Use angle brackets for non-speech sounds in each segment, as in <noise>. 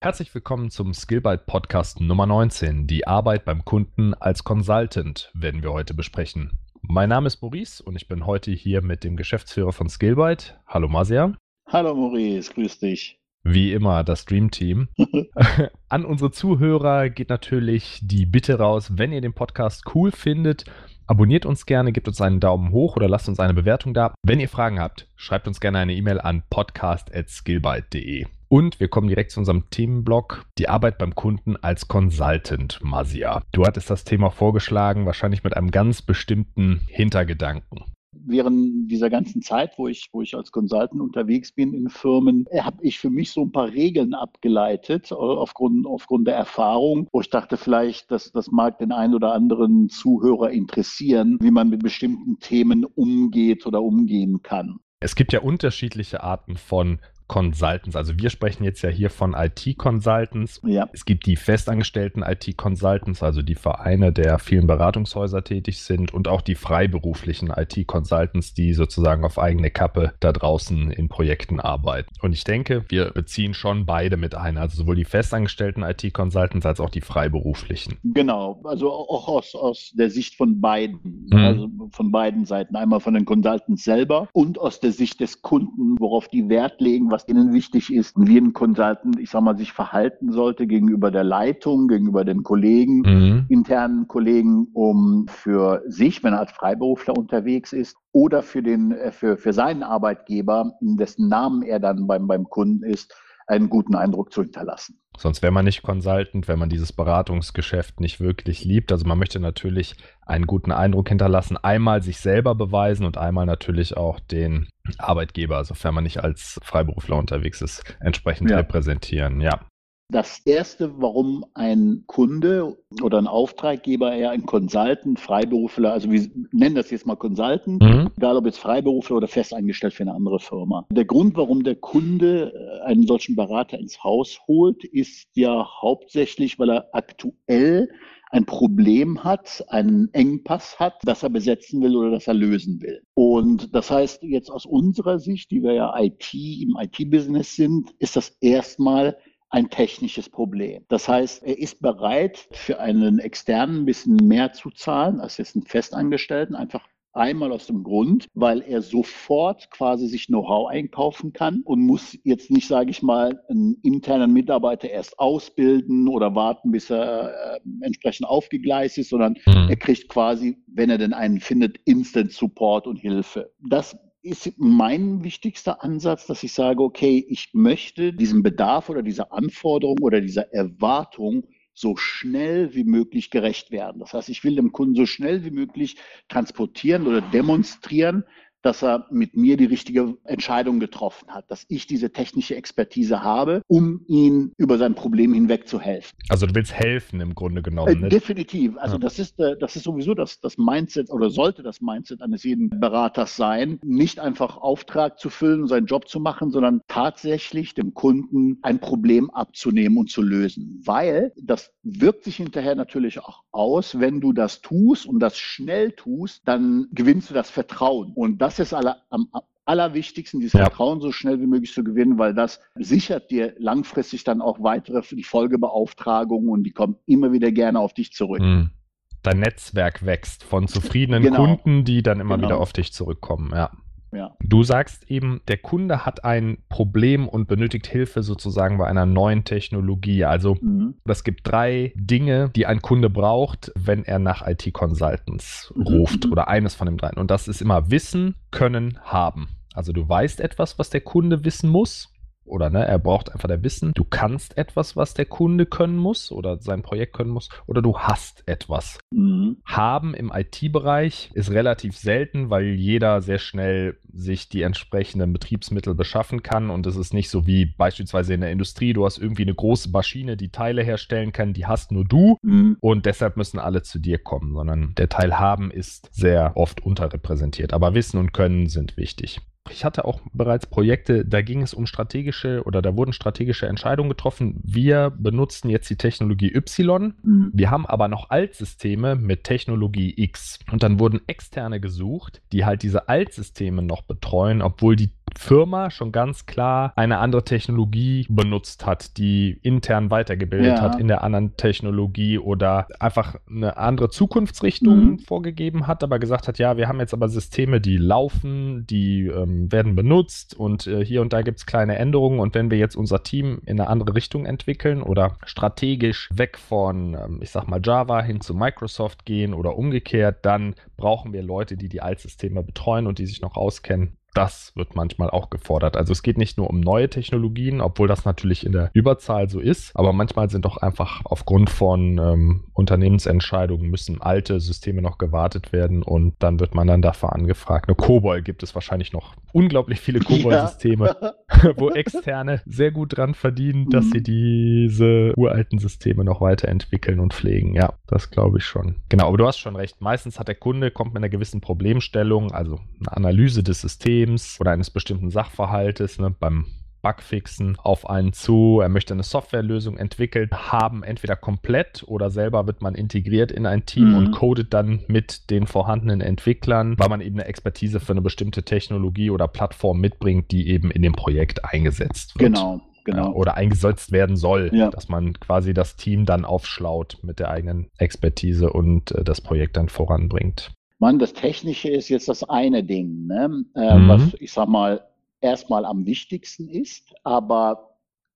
Herzlich willkommen zum Skillbyte Podcast Nummer 19. Die Arbeit beim Kunden als Consultant werden wir heute besprechen. Mein Name ist Maurice und ich bin heute hier mit dem Geschäftsführer von Skillbyte. Hallo Masia. Hallo Maurice, grüß dich. Wie immer das Dream Team. <laughs> An unsere Zuhörer geht natürlich die Bitte raus, wenn ihr den Podcast cool findet, abonniert uns gerne, gebt uns einen Daumen hoch oder lasst uns eine Bewertung da. Wenn ihr Fragen habt, schreibt uns gerne eine E-Mail an podcast.skillbyte.de. Und wir kommen direkt zu unserem Themenblock, die Arbeit beim Kunden als Consultant, Masia. Du hattest das Thema vorgeschlagen, wahrscheinlich mit einem ganz bestimmten Hintergedanken während dieser ganzen Zeit, wo ich, wo ich als Consultant unterwegs bin in Firmen, habe ich für mich so ein paar Regeln abgeleitet, äh, aufgrund, aufgrund der Erfahrung, wo ich dachte, vielleicht, dass das mag den einen oder anderen Zuhörer interessieren, wie man mit bestimmten Themen umgeht oder umgehen kann. Es gibt ja unterschiedliche Arten von Consultants. Also wir sprechen jetzt ja hier von IT-Consultants. Ja. Es gibt die festangestellten IT-Consultants, also die Vereine der vielen Beratungshäuser tätig sind und auch die freiberuflichen IT-Consultants, die sozusagen auf eigene Kappe da draußen in Projekten arbeiten. Und ich denke, wir beziehen schon beide mit ein, also sowohl die festangestellten IT-Consultants als auch die freiberuflichen. Genau, also auch aus, aus der Sicht von beiden, mhm. also von beiden Seiten. Einmal von den Consultants selber und aus der Sicht des Kunden, worauf die Wert legen, was ihnen wichtig ist und wie ein Consultant, ich sag mal, sich verhalten sollte gegenüber der Leitung, gegenüber den Kollegen, mhm. internen Kollegen, um für sich, wenn er als Freiberufler unterwegs ist, oder für den, äh, für, für seinen Arbeitgeber, in dessen Namen er dann beim, beim Kunden ist, einen guten Eindruck zu hinterlassen. Sonst wäre man nicht Consultant, wenn man dieses Beratungsgeschäft nicht wirklich liebt. Also man möchte natürlich einen guten Eindruck hinterlassen, einmal sich selber beweisen und einmal natürlich auch den Arbeitgeber, sofern man nicht als Freiberufler unterwegs ist, entsprechend ja. repräsentieren. Ja. Das erste, warum ein Kunde oder ein Auftraggeber eher ein Consultant, Freiberufler, also wir nennen das jetzt mal Consultant, mhm. egal ob jetzt Freiberufler oder festangestellt für eine andere Firma. Der Grund, warum der Kunde äh, einen solchen Berater ins Haus holt, ist ja hauptsächlich, weil er aktuell ein Problem hat, einen Engpass hat, das er besetzen will oder das er lösen will. Und das heißt, jetzt aus unserer Sicht, die wir ja IT im IT-Business sind, ist das erstmal ein technisches Problem. Das heißt, er ist bereit, für einen externen ein bisschen mehr zu zahlen als jetzt einen Festangestellten, einfach Einmal aus dem Grund, weil er sofort quasi sich Know-how einkaufen kann und muss jetzt nicht, sage ich mal, einen internen Mitarbeiter erst ausbilden oder warten, bis er äh, entsprechend aufgegleist ist, sondern mhm. er kriegt quasi, wenn er denn einen findet, Instant Support und Hilfe. Das ist mein wichtigster Ansatz, dass ich sage, okay, ich möchte diesem Bedarf oder dieser Anforderung oder dieser Erwartung so schnell wie möglich gerecht werden. Das heißt, ich will dem Kunden so schnell wie möglich transportieren oder demonstrieren, dass er mit mir die richtige Entscheidung getroffen hat, dass ich diese technische Expertise habe, um ihn über sein Problem hinweg zu helfen. Also du willst helfen im Grunde genommen. Äh, definitiv. Also ja. das ist äh, das ist sowieso das, das Mindset oder sollte das Mindset eines jeden Beraters sein, nicht einfach Auftrag zu füllen, seinen Job zu machen, sondern tatsächlich dem Kunden ein Problem abzunehmen und zu lösen. Weil das wirkt sich hinterher natürlich auch aus, wenn du das tust und das schnell tust, dann gewinnst du das Vertrauen. Und das das ist aller, am allerwichtigsten, dieses ja. Vertrauen so schnell wie möglich zu gewinnen, weil das sichert dir langfristig dann auch weitere die Folgebeauftragungen und die kommen immer wieder gerne auf dich zurück. Mhm. Dein Netzwerk wächst von zufriedenen genau. Kunden, die dann immer genau. wieder auf dich zurückkommen, ja. Ja. Du sagst eben, der Kunde hat ein Problem und benötigt Hilfe sozusagen bei einer neuen Technologie. Also mhm. es gibt drei Dinge, die ein Kunde braucht, wenn er nach IT-Consultants mhm. ruft oder eines von den dreien. Und das ist immer Wissen, Können, Haben. Also du weißt etwas, was der Kunde wissen muss oder ne, er braucht einfach der Wissen, du kannst etwas, was der Kunde können muss oder sein Projekt können muss, oder du hast etwas. Mhm. Haben im IT-Bereich ist relativ selten, weil jeder sehr schnell sich die entsprechenden Betriebsmittel beschaffen kann und es ist nicht so wie beispielsweise in der Industrie, du hast irgendwie eine große Maschine, die Teile herstellen kann, die hast nur du mhm. und deshalb müssen alle zu dir kommen, sondern der Teil haben ist sehr oft unterrepräsentiert, aber Wissen und Können sind wichtig. Ich hatte auch bereits Projekte, da ging es um strategische oder da wurden strategische Entscheidungen getroffen. Wir benutzen jetzt die Technologie Y. Mhm. Wir haben aber noch Altsysteme mit Technologie X. Und dann wurden externe gesucht, die halt diese Altsysteme noch betreuen, obwohl die Firma schon ganz klar eine andere Technologie benutzt hat, die intern weitergebildet ja. hat in der anderen Technologie oder einfach eine andere Zukunftsrichtung mhm. vorgegeben hat, aber gesagt hat, ja, wir haben jetzt aber Systeme, die laufen, die ähm, werden benutzt und äh, hier und da gibt es kleine Änderungen und wenn wir jetzt unser Team in eine andere Richtung entwickeln oder strategisch weg von, ähm, ich sag mal, Java hin zu Microsoft gehen oder umgekehrt, dann brauchen wir Leute, die die Altsysteme betreuen und die sich noch auskennen das wird manchmal auch gefordert. Also es geht nicht nur um neue Technologien, obwohl das natürlich in der Überzahl so ist, aber manchmal sind doch einfach aufgrund von ähm, Unternehmensentscheidungen müssen alte Systeme noch gewartet werden und dann wird man dann dafür angefragt. Eine COBOL gibt es wahrscheinlich noch unglaublich viele COBOL-Systeme, ja. <laughs> wo Externe sehr gut dran verdienen, dass mhm. sie diese uralten Systeme noch weiterentwickeln und pflegen. Ja, das glaube ich schon. Genau, aber du hast schon recht. Meistens hat der Kunde, kommt mit einer gewissen Problemstellung, also eine Analyse des Systems, Systems oder eines bestimmten Sachverhaltes, ne, beim Bugfixen auf einen zu. Er möchte eine Softwarelösung entwickelt haben, entweder komplett oder selber wird man integriert in ein Team mhm. und codet dann mit den vorhandenen Entwicklern, weil man eben eine Expertise für eine bestimmte Technologie oder Plattform mitbringt, die eben in dem Projekt eingesetzt wird. Genau. Genau. oder eingesetzt werden soll, ja. dass man quasi das Team dann aufschlaut mit der eigenen Expertise und äh, das Projekt dann voranbringt. Mann, das Technische ist jetzt das eine Ding, ne? äh, mhm. was ich sag mal erstmal am wichtigsten ist, aber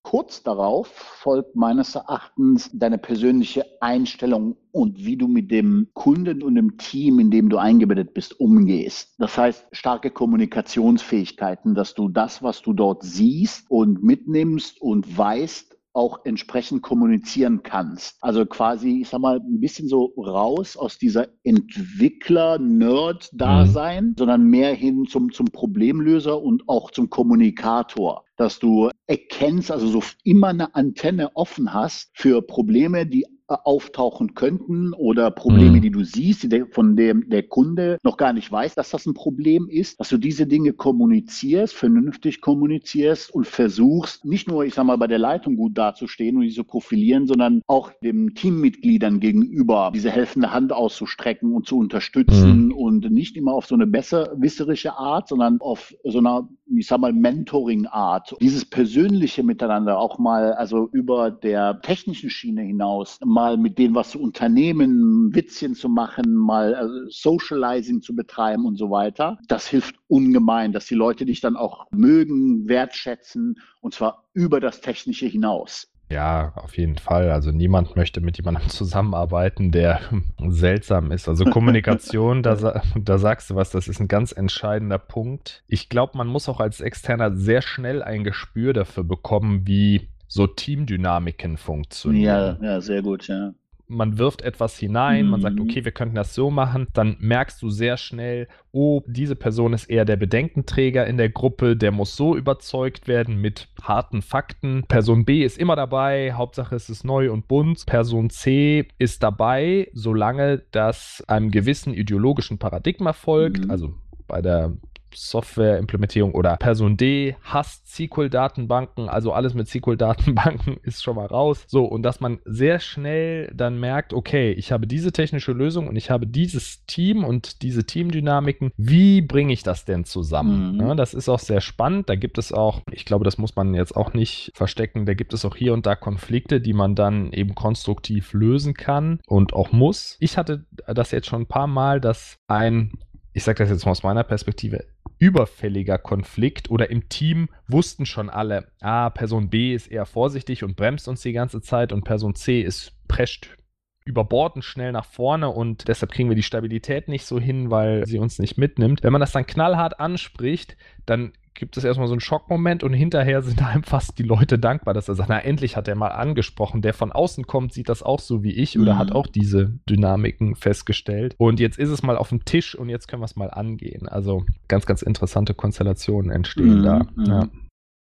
kurz darauf folgt meines Erachtens deine persönliche Einstellung und wie du mit dem Kunden und dem Team, in dem du eingebettet bist, umgehst. Das heißt, starke Kommunikationsfähigkeiten, dass du das, was du dort siehst und mitnimmst und weißt, auch entsprechend kommunizieren kannst. Also quasi, ich sag mal, ein bisschen so raus aus dieser Entwickler-Nerd-Dasein, mhm. sondern mehr hin zum, zum Problemlöser und auch zum Kommunikator. Dass du erkennst, also so immer eine Antenne offen hast für Probleme, die auftauchen könnten oder Probleme, mhm. die du siehst, die von dem der Kunde noch gar nicht weiß, dass das ein Problem ist, dass du diese Dinge kommunizierst, vernünftig kommunizierst und versuchst, nicht nur, ich sag mal, bei der Leitung gut dazustehen und diese profilieren, sondern auch den Teammitgliedern gegenüber diese helfende Hand auszustrecken und zu unterstützen mhm. und nicht immer auf so eine besserwisserische Art, sondern auf so einer, ich sag mal, Mentoring-Art. Dieses persönliche Miteinander auch mal, also über der technischen Schiene hinaus, mal mit denen was zu unternehmen, Witzchen zu machen, mal also Socializing zu betreiben und so weiter. Das hilft ungemein, dass die Leute dich dann auch mögen, wertschätzen und zwar über das Technische hinaus. Ja, auf jeden Fall. Also niemand möchte mit jemandem <laughs> zusammenarbeiten, der <laughs> seltsam ist. Also Kommunikation, da, da sagst du was, das ist ein ganz entscheidender Punkt. Ich glaube, man muss auch als Externer sehr schnell ein Gespür dafür bekommen, wie so Teamdynamiken funktionieren. Ja, ja, sehr gut, ja. Man wirft etwas hinein, mhm. man sagt, mhm. okay, wir könnten das so machen, dann merkst du sehr schnell, oh, diese Person ist eher der Bedenkenträger in der Gruppe, der muss so überzeugt werden mit harten Fakten. Person B ist immer dabei, Hauptsache es ist neu und bunt. Person C ist dabei, solange das einem gewissen ideologischen Paradigma folgt, mhm. also bei der Softwareimplementierung oder Person D hasst SQL-Datenbanken, also alles mit SQL-Datenbanken <laughs> ist schon mal raus. So, und dass man sehr schnell dann merkt, okay, ich habe diese technische Lösung und ich habe dieses Team und diese Teamdynamiken. Wie bringe ich das denn zusammen? Mhm. Ja, das ist auch sehr spannend. Da gibt es auch, ich glaube, das muss man jetzt auch nicht verstecken, da gibt es auch hier und da Konflikte, die man dann eben konstruktiv lösen kann und auch muss. Ich hatte das jetzt schon ein paar Mal, dass ein ich sage das jetzt mal aus meiner Perspektive, überfälliger Konflikt oder im Team wussten schon alle, ah, Person B ist eher vorsichtig und bremst uns die ganze Zeit und Person C ist prescht überbordend schnell nach vorne und deshalb kriegen wir die Stabilität nicht so hin, weil sie uns nicht mitnimmt. Wenn man das dann knallhart anspricht, dann gibt es erstmal so einen Schockmoment und hinterher sind einem fast die Leute dankbar, dass er sagt, na endlich hat er mal angesprochen. Der von außen kommt, sieht das auch so wie ich oder mhm. hat auch diese Dynamiken festgestellt. Und jetzt ist es mal auf dem Tisch und jetzt können wir es mal angehen. Also ganz, ganz interessante Konstellationen entstehen mhm. da. Mhm. Ja.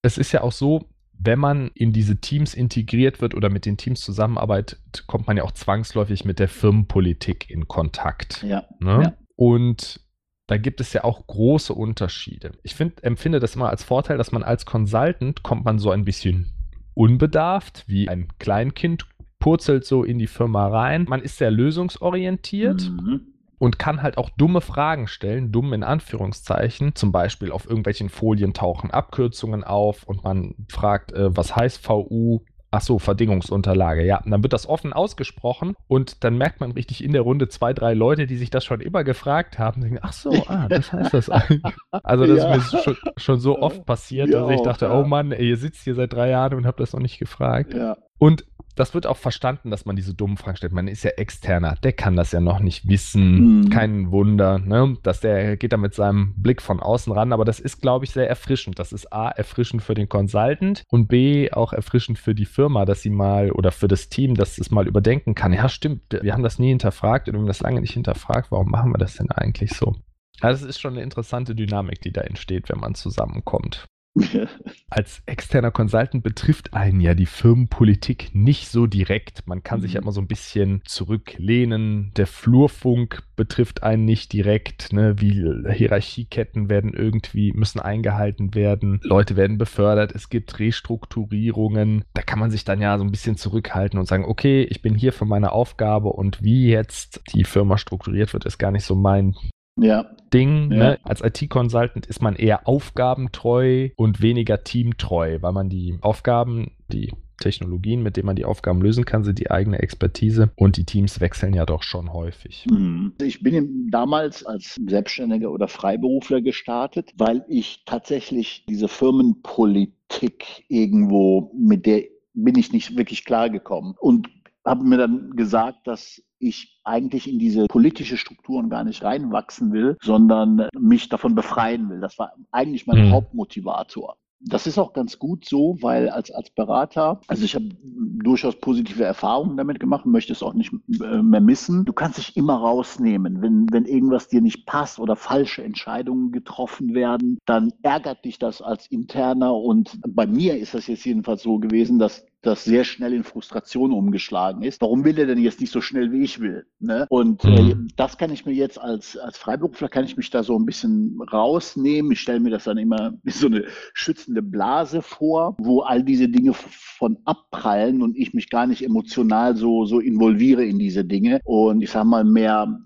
Es ist ja auch so, wenn man in diese Teams integriert wird oder mit den Teams zusammenarbeitet, kommt man ja auch zwangsläufig mit der Firmenpolitik in Kontakt. Ja. Ne? ja. Und da gibt es ja auch große Unterschiede. Ich find, empfinde das immer als Vorteil, dass man als Consultant kommt man so ein bisschen unbedarft, wie ein Kleinkind purzelt so in die Firma rein. Man ist sehr lösungsorientiert. Mhm und kann halt auch dumme Fragen stellen, dumm in Anführungszeichen. Zum Beispiel auf irgendwelchen Folien tauchen Abkürzungen auf und man fragt, äh, was heißt VU? Ach so, Verdingungsunterlage, ja. Und dann wird das offen ausgesprochen und dann merkt man richtig in der Runde zwei, drei Leute, die sich das schon immer gefragt haben, denken, ach so, ah, das heißt das eigentlich. Also das ja. ist mir schon, schon so oft passiert, dass ich dachte, ja. oh Mann, ey, ihr sitzt hier seit drei Jahren und habt das noch nicht gefragt. Ja. Und das wird auch verstanden, dass man diese dummen Fragen stellt. Man ist ja externer, der kann das ja noch nicht wissen. Mhm. Kein Wunder, ne? dass der geht da mit seinem Blick von außen ran. Aber das ist, glaube ich, sehr erfrischend. Das ist A, erfrischend für den Consultant und B, auch erfrischend für die Firma, dass sie mal oder für das Team, dass es mal überdenken kann. Ja, stimmt, wir haben das nie hinterfragt und wir haben das lange nicht hinterfragt. Warum machen wir das denn eigentlich so? Also es ist schon eine interessante Dynamik, die da entsteht, wenn man zusammenkommt. <laughs> Als externer Consultant betrifft einen ja die Firmenpolitik nicht so direkt. Man kann sich ja mhm. immer so ein bisschen zurücklehnen. Der Flurfunk betrifft einen nicht direkt. Ne? Wie Hierarchieketten werden irgendwie, müssen eingehalten werden. Leute werden befördert. Es gibt Restrukturierungen. Da kann man sich dann ja so ein bisschen zurückhalten und sagen, okay, ich bin hier für meine Aufgabe und wie jetzt die Firma strukturiert wird, ist gar nicht so mein ja. Ding. Ja. Ne? Als IT-Consultant ist man eher aufgabentreu und weniger teamtreu, weil man die Aufgaben, die Technologien, mit denen man die Aufgaben lösen kann, sind die eigene Expertise und die Teams wechseln ja doch schon häufig. Mhm. Ich bin damals als Selbstständiger oder Freiberufler gestartet, weil ich tatsächlich diese Firmenpolitik irgendwo mit der bin ich nicht wirklich klargekommen. Und habe mir dann gesagt, dass ich eigentlich in diese politische Strukturen gar nicht reinwachsen will, sondern mich davon befreien will. Das war eigentlich mein mhm. Hauptmotivator. Das ist auch ganz gut so, weil als, als Berater, also ich habe durchaus positive Erfahrungen damit gemacht möchte es auch nicht äh, mehr missen. Du kannst dich immer rausnehmen. Wenn, wenn irgendwas dir nicht passt oder falsche Entscheidungen getroffen werden, dann ärgert dich das als Interner. Und bei mir ist das jetzt jedenfalls so gewesen, dass das sehr schnell in Frustration umgeschlagen ist. Warum will er denn jetzt nicht so schnell, wie ich will? Ne? Und äh, mhm. das kann ich mir jetzt als, als Freiberufler, kann ich mich da so ein bisschen rausnehmen. Ich stelle mir das dann immer <laughs> wie so eine schützende Blase vor, wo all diese Dinge von abprallen und ich mich gar nicht emotional so, so involviere in diese Dinge. Und ich sage mal, mehr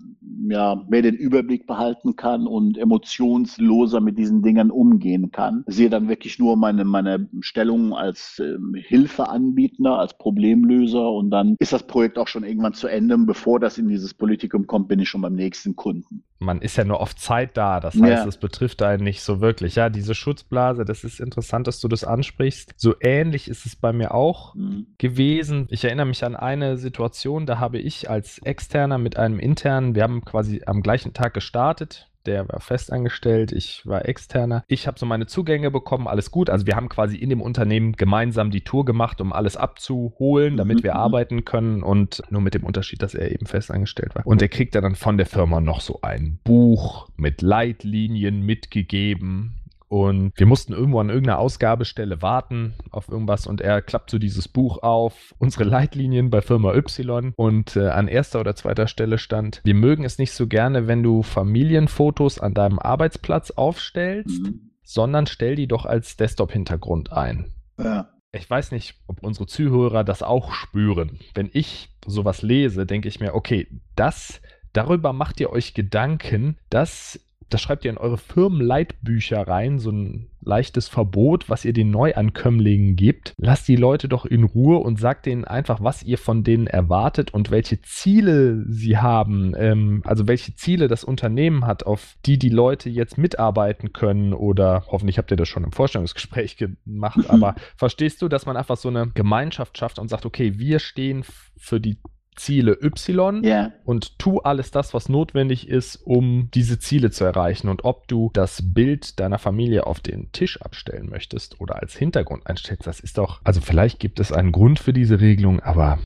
ja, mehr den Überblick behalten kann und emotionsloser mit diesen Dingern umgehen kann. Sehe dann wirklich nur meine, meine Stellung als ähm, Hilfeanbietender, als Problemlöser und dann ist das Projekt auch schon irgendwann zu Ende. Bevor das in dieses Politikum kommt, bin ich schon beim nächsten Kunden. Man ist ja nur auf Zeit da, das heißt, es betrifft einen nicht so wirklich. Ja, diese Schutzblase, das ist interessant, dass du das ansprichst. So ähnlich ist es bei mir auch mhm. gewesen. Ich erinnere mich an eine Situation, da habe ich als Externer mit einem internen, wir haben quasi am gleichen Tag gestartet. Der war festangestellt, ich war externer. Ich habe so meine Zugänge bekommen, alles gut. Also wir haben quasi in dem Unternehmen gemeinsam die Tour gemacht, um alles abzuholen, damit mhm. wir arbeiten können und nur mit dem Unterschied, dass er eben festangestellt war. Und er kriegt dann von der Firma noch so ein Buch mit Leitlinien mitgegeben und wir mussten irgendwo an irgendeiner Ausgabestelle warten auf irgendwas und er klappt so dieses Buch auf, unsere Leitlinien bei Firma Y und äh, an erster oder zweiter Stelle stand, wir mögen es nicht so gerne, wenn du Familienfotos an deinem Arbeitsplatz aufstellst, mhm. sondern stell die doch als Desktop-Hintergrund ein. Ja. Ich weiß nicht, ob unsere Zuhörer das auch spüren. Wenn ich sowas lese, denke ich mir, okay, das, darüber macht ihr euch Gedanken, dass das schreibt ihr in eure Firmenleitbücher rein, so ein leichtes Verbot, was ihr den Neuankömmlingen gebt. Lasst die Leute doch in Ruhe und sagt denen einfach, was ihr von denen erwartet und welche Ziele sie haben, ähm, also welche Ziele das Unternehmen hat, auf die die Leute jetzt mitarbeiten können oder hoffentlich habt ihr das schon im Vorstellungsgespräch gemacht, aber verstehst du, dass man einfach so eine Gemeinschaft schafft und sagt, okay, wir stehen für die Ziele Y yeah. und tu alles das, was notwendig ist, um diese Ziele zu erreichen. Und ob du das Bild deiner Familie auf den Tisch abstellen möchtest oder als Hintergrund einstellst, das ist doch, also vielleicht gibt es einen Grund für diese Regelung, aber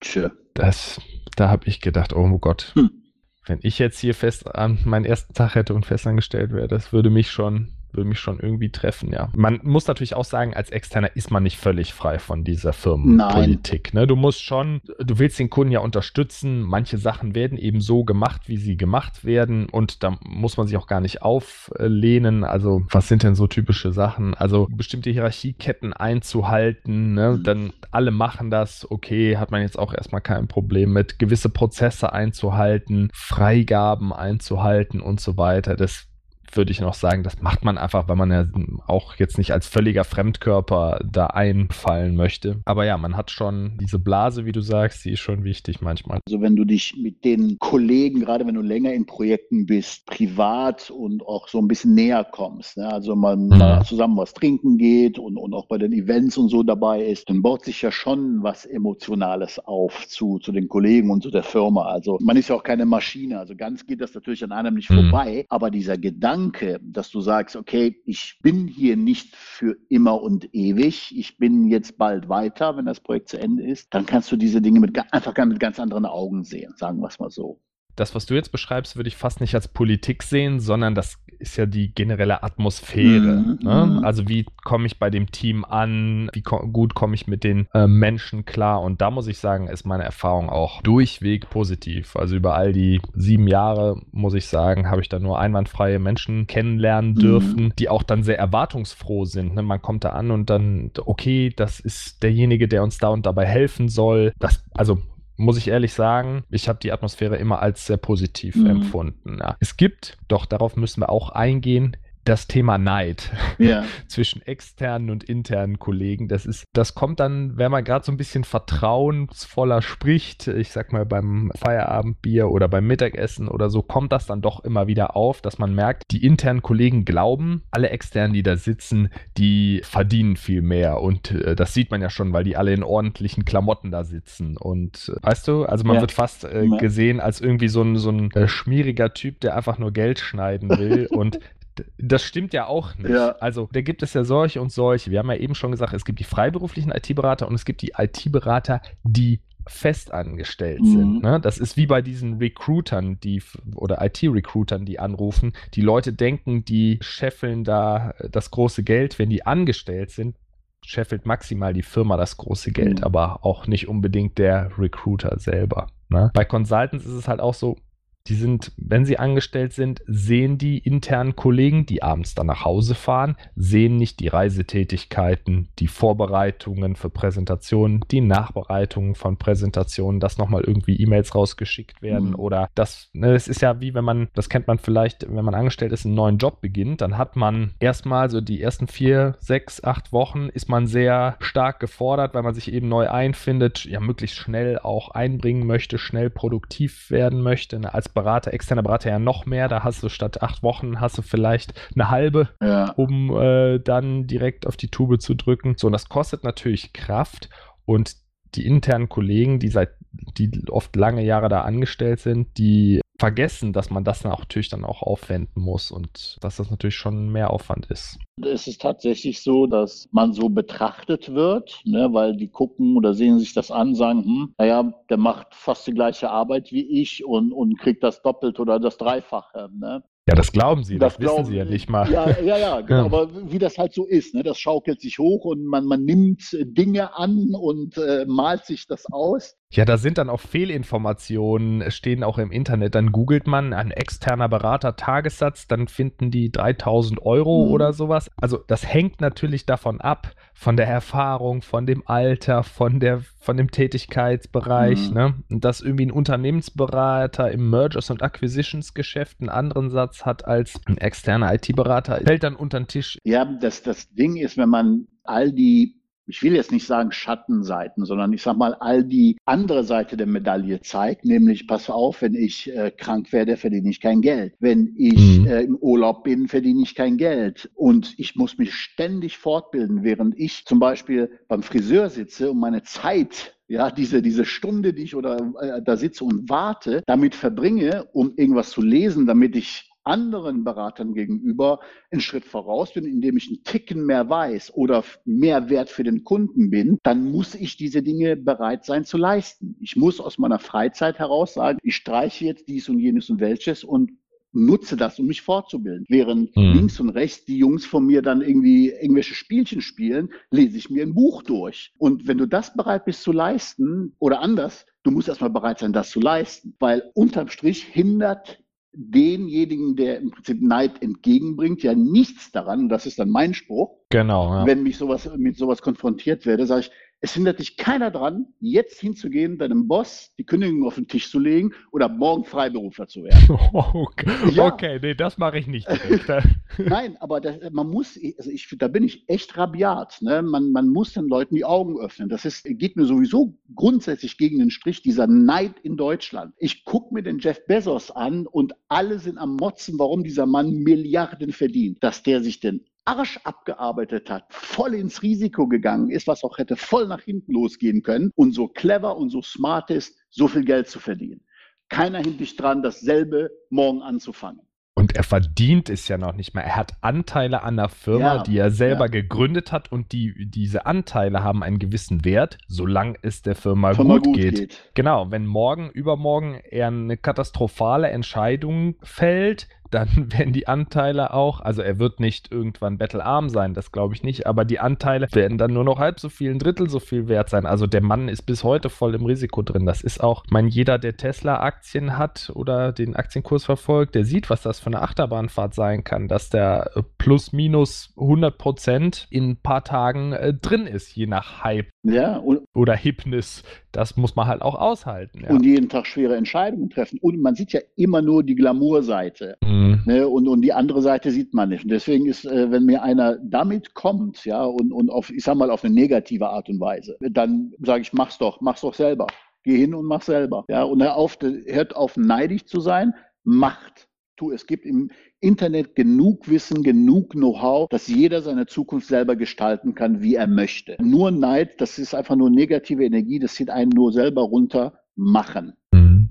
Tja. das, da habe ich gedacht, oh Gott, hm. wenn ich jetzt hier fest an meinen ersten Tag hätte und festangestellt wäre, das würde mich schon würde mich schon irgendwie treffen, ja. Man muss natürlich auch sagen, als Externer ist man nicht völlig frei von dieser Firmenpolitik. Ne? Du musst schon, du willst den Kunden ja unterstützen. Manche Sachen werden eben so gemacht, wie sie gemacht werden. Und da muss man sich auch gar nicht auflehnen. Also, was sind denn so typische Sachen? Also, bestimmte Hierarchieketten einzuhalten. Ne? Mhm. Dann alle machen das. Okay, hat man jetzt auch erstmal kein Problem mit. Gewisse Prozesse einzuhalten, Freigaben einzuhalten und so weiter. Das würde ich noch sagen, das macht man einfach, weil man ja auch jetzt nicht als völliger Fremdkörper da einfallen möchte. Aber ja, man hat schon diese Blase, wie du sagst, die ist schon wichtig manchmal. Also wenn du dich mit den Kollegen, gerade wenn du länger in Projekten bist, privat und auch so ein bisschen näher kommst, ne? also man mhm. mal zusammen was trinken geht und, und auch bei den Events und so dabei ist, dann baut sich ja schon was Emotionales auf zu, zu den Kollegen und zu der Firma. Also man ist ja auch keine Maschine, also ganz geht das natürlich an einem nicht mhm. vorbei, aber dieser Gedanke, Gedanke, dass du sagst, okay, ich bin hier nicht für immer und ewig, ich bin jetzt bald weiter, wenn das Projekt zu Ende ist, dann kannst du diese Dinge mit, einfach mit ganz anderen Augen sehen, sagen wir es mal so das, was du jetzt beschreibst, würde ich fast nicht als Politik sehen, sondern das ist ja die generelle Atmosphäre. Mhm. Ne? Mhm. Also wie komme ich bei dem Team an, wie ko gut komme ich mit den äh, Menschen klar. Und da muss ich sagen, ist meine Erfahrung auch durchweg positiv. Also über all die sieben Jahre, muss ich sagen, habe ich da nur einwandfreie Menschen kennenlernen mhm. dürfen, mhm. die auch dann sehr erwartungsfroh sind. Ne? Man kommt da an und dann, okay, das ist derjenige, der uns da und dabei helfen soll. Das, also muss ich ehrlich sagen, ich habe die Atmosphäre immer als sehr positiv mhm. empfunden. Ja. Es gibt, doch darauf müssen wir auch eingehen, das Thema Neid <laughs> ja. <laughs> zwischen externen und internen Kollegen. Das ist, das kommt dann, wenn man gerade so ein bisschen vertrauensvoller spricht, ich sag mal beim Feierabendbier oder beim Mittagessen oder so, kommt das dann doch immer wieder auf, dass man merkt, die internen Kollegen glauben, alle externen, die da sitzen, die verdienen viel mehr. Und äh, das sieht man ja schon, weil die alle in ordentlichen Klamotten da sitzen. Und äh, weißt du, also man ja. wird fast äh, gesehen als irgendwie so ein, so ein äh, schmieriger Typ, der einfach nur Geld schneiden will. <laughs> und das stimmt ja auch nicht. Ja. Also, da gibt es ja solche und solche. Wir haben ja eben schon gesagt, es gibt die freiberuflichen IT-Berater und es gibt die IT-Berater, die festangestellt mhm. sind. Ne? Das ist wie bei diesen Recruitern, die oder IT-Recruitern, die anrufen. Die Leute denken, die scheffeln da das große Geld, wenn die angestellt sind. Scheffelt maximal die Firma das große Geld, mhm. aber auch nicht unbedingt der Recruiter selber. Ne? Bei Consultants ist es halt auch so, die sind, wenn sie angestellt sind, sehen die internen Kollegen, die abends dann nach Hause fahren, sehen nicht die Reisetätigkeiten, die Vorbereitungen für Präsentationen, die Nachbereitungen von Präsentationen, dass nochmal irgendwie E-Mails rausgeschickt werden mhm. oder das, ne, das ist ja wie wenn man, das kennt man vielleicht, wenn man angestellt ist, einen neuen Job beginnt, dann hat man erstmal so die ersten vier, sechs, acht Wochen ist man sehr stark gefordert, weil man sich eben neu einfindet, ja möglichst schnell auch einbringen möchte, schnell produktiv werden möchte. Ne, als Berater, externer Berater ja noch mehr. Da hast du statt acht Wochen hast du vielleicht eine halbe, ja. um äh, dann direkt auf die Tube zu drücken. So, und das kostet natürlich Kraft und die internen Kollegen, die seit, die oft lange Jahre da angestellt sind, die vergessen, dass man das dann auch natürlich dann auch aufwenden muss und dass das natürlich schon mehr Aufwand ist. Es ist tatsächlich so, dass man so betrachtet wird, ne, weil die gucken oder sehen sich das an, sagen, hm, naja, der macht fast die gleiche Arbeit wie ich und, und kriegt das doppelt oder das Dreifache. Ne? Ja, das glauben sie, das, das wissen sie ja nicht mal. Ja, ja, ja, <laughs> genau, ja. aber wie das halt so ist, ne? das schaukelt sich hoch und man, man nimmt Dinge an und äh, malt sich das aus. Ja, da sind dann auch Fehlinformationen, stehen auch im Internet. Dann googelt man ein externer Berater Tagessatz, dann finden die 3000 Euro mhm. oder sowas. Also das hängt natürlich davon ab, von der Erfahrung, von dem Alter, von, der, von dem Tätigkeitsbereich. Mhm. Ne? Dass irgendwie ein Unternehmensberater im Mergers und Acquisitions Geschäft einen anderen Satz hat als ein externer IT-Berater, fällt dann unter den Tisch. Ja, das, das Ding ist, wenn man all die ich will jetzt nicht sagen Schattenseiten, sondern ich sag mal all die andere Seite der Medaille zeigt, nämlich pass auf, wenn ich äh, krank werde, verdiene ich kein Geld. Wenn ich mhm. äh, im Urlaub bin, verdiene ich kein Geld. Und ich muss mich ständig fortbilden, während ich zum Beispiel beim Friseur sitze und meine Zeit ja, diese, diese Stunde, die ich oder äh, da sitze und warte, damit verbringe, um irgendwas zu lesen, damit ich anderen Beratern gegenüber einen Schritt voraus bin, indem ich einen Ticken mehr weiß oder mehr Wert für den Kunden bin, dann muss ich diese Dinge bereit sein zu leisten. Ich muss aus meiner Freizeit heraus sagen, ich streiche jetzt dies und jenes und welches und nutze das, um mich fortzubilden. Während mhm. links und rechts die Jungs von mir dann irgendwie irgendwelche Spielchen spielen, lese ich mir ein Buch durch. Und wenn du das bereit bist zu leisten oder anders, du musst erstmal bereit sein, das zu leisten, weil unterm Strich hindert denjenigen, der im Prinzip Neid entgegenbringt, ja nichts daran, das ist dann mein Spruch. Genau. Ja. Wenn mich sowas mit sowas konfrontiert werde, sage ich, es hindert dich keiner dran, jetzt hinzugehen, deinem Boss die Kündigung auf den Tisch zu legen oder morgen Freiberufler zu werden. <laughs> okay, ja. okay nee, das mache ich nicht. <laughs> <laughs> Nein, aber das, man muss, also ich, da bin ich echt rabiat. Ne? Man, man muss den Leuten die Augen öffnen. Das ist, geht mir sowieso grundsätzlich gegen den Strich, dieser Neid in Deutschland. Ich gucke mir den Jeff Bezos an und alle sind am Motzen, warum dieser Mann Milliarden verdient. Dass der sich den Arsch abgearbeitet hat, voll ins Risiko gegangen ist, was auch hätte voll nach hinten losgehen können und so clever und so smart ist, so viel Geld zu verdienen. Keiner hindert dich dran, dasselbe morgen anzufangen. Und er verdient es ja noch nicht mal. Er hat Anteile an der Firma, ja, die er selber ja. gegründet hat und die, diese Anteile haben einen gewissen Wert, solange es der Firma, Firma gut, gut geht. geht. Genau, wenn morgen, übermorgen er eine katastrophale Entscheidung fällt, dann <laughs> werden die Anteile auch, also er wird nicht irgendwann bettelarm sein, das glaube ich nicht, aber die Anteile werden dann nur noch halb so viel, ein Drittel so viel wert sein. Also der Mann ist bis heute voll im Risiko drin. Das ist auch, ich meine, jeder, der Tesla-Aktien hat oder den Aktienkurs verfolgt, der sieht, was das für eine Achterbahnfahrt sein kann, dass der äh, plus minus 100 Prozent in ein paar Tagen äh, drin ist, je nach Hype. Ja, oder Hipness. Das muss man halt auch aushalten. Ja. Und jeden Tag schwere Entscheidungen treffen. Und man sieht ja immer nur die Glamour-Seite. Mhm. Ne? Und, und die andere Seite sieht man nicht. Und deswegen ist, äh, wenn mir einer damit kommt, ja, und, und auf, ich sag mal, auf eine negative Art und Weise, dann sage ich, mach's doch, mach's doch selber. Geh hin und mach selber. Ja, und hör auf, hört auf, neidisch zu sein, macht tu, es gibt im Internet genug Wissen, genug Know-how, dass jeder seine Zukunft selber gestalten kann, wie er möchte. Nur Neid, das ist einfach nur negative Energie, das zieht einen nur selber runter, machen.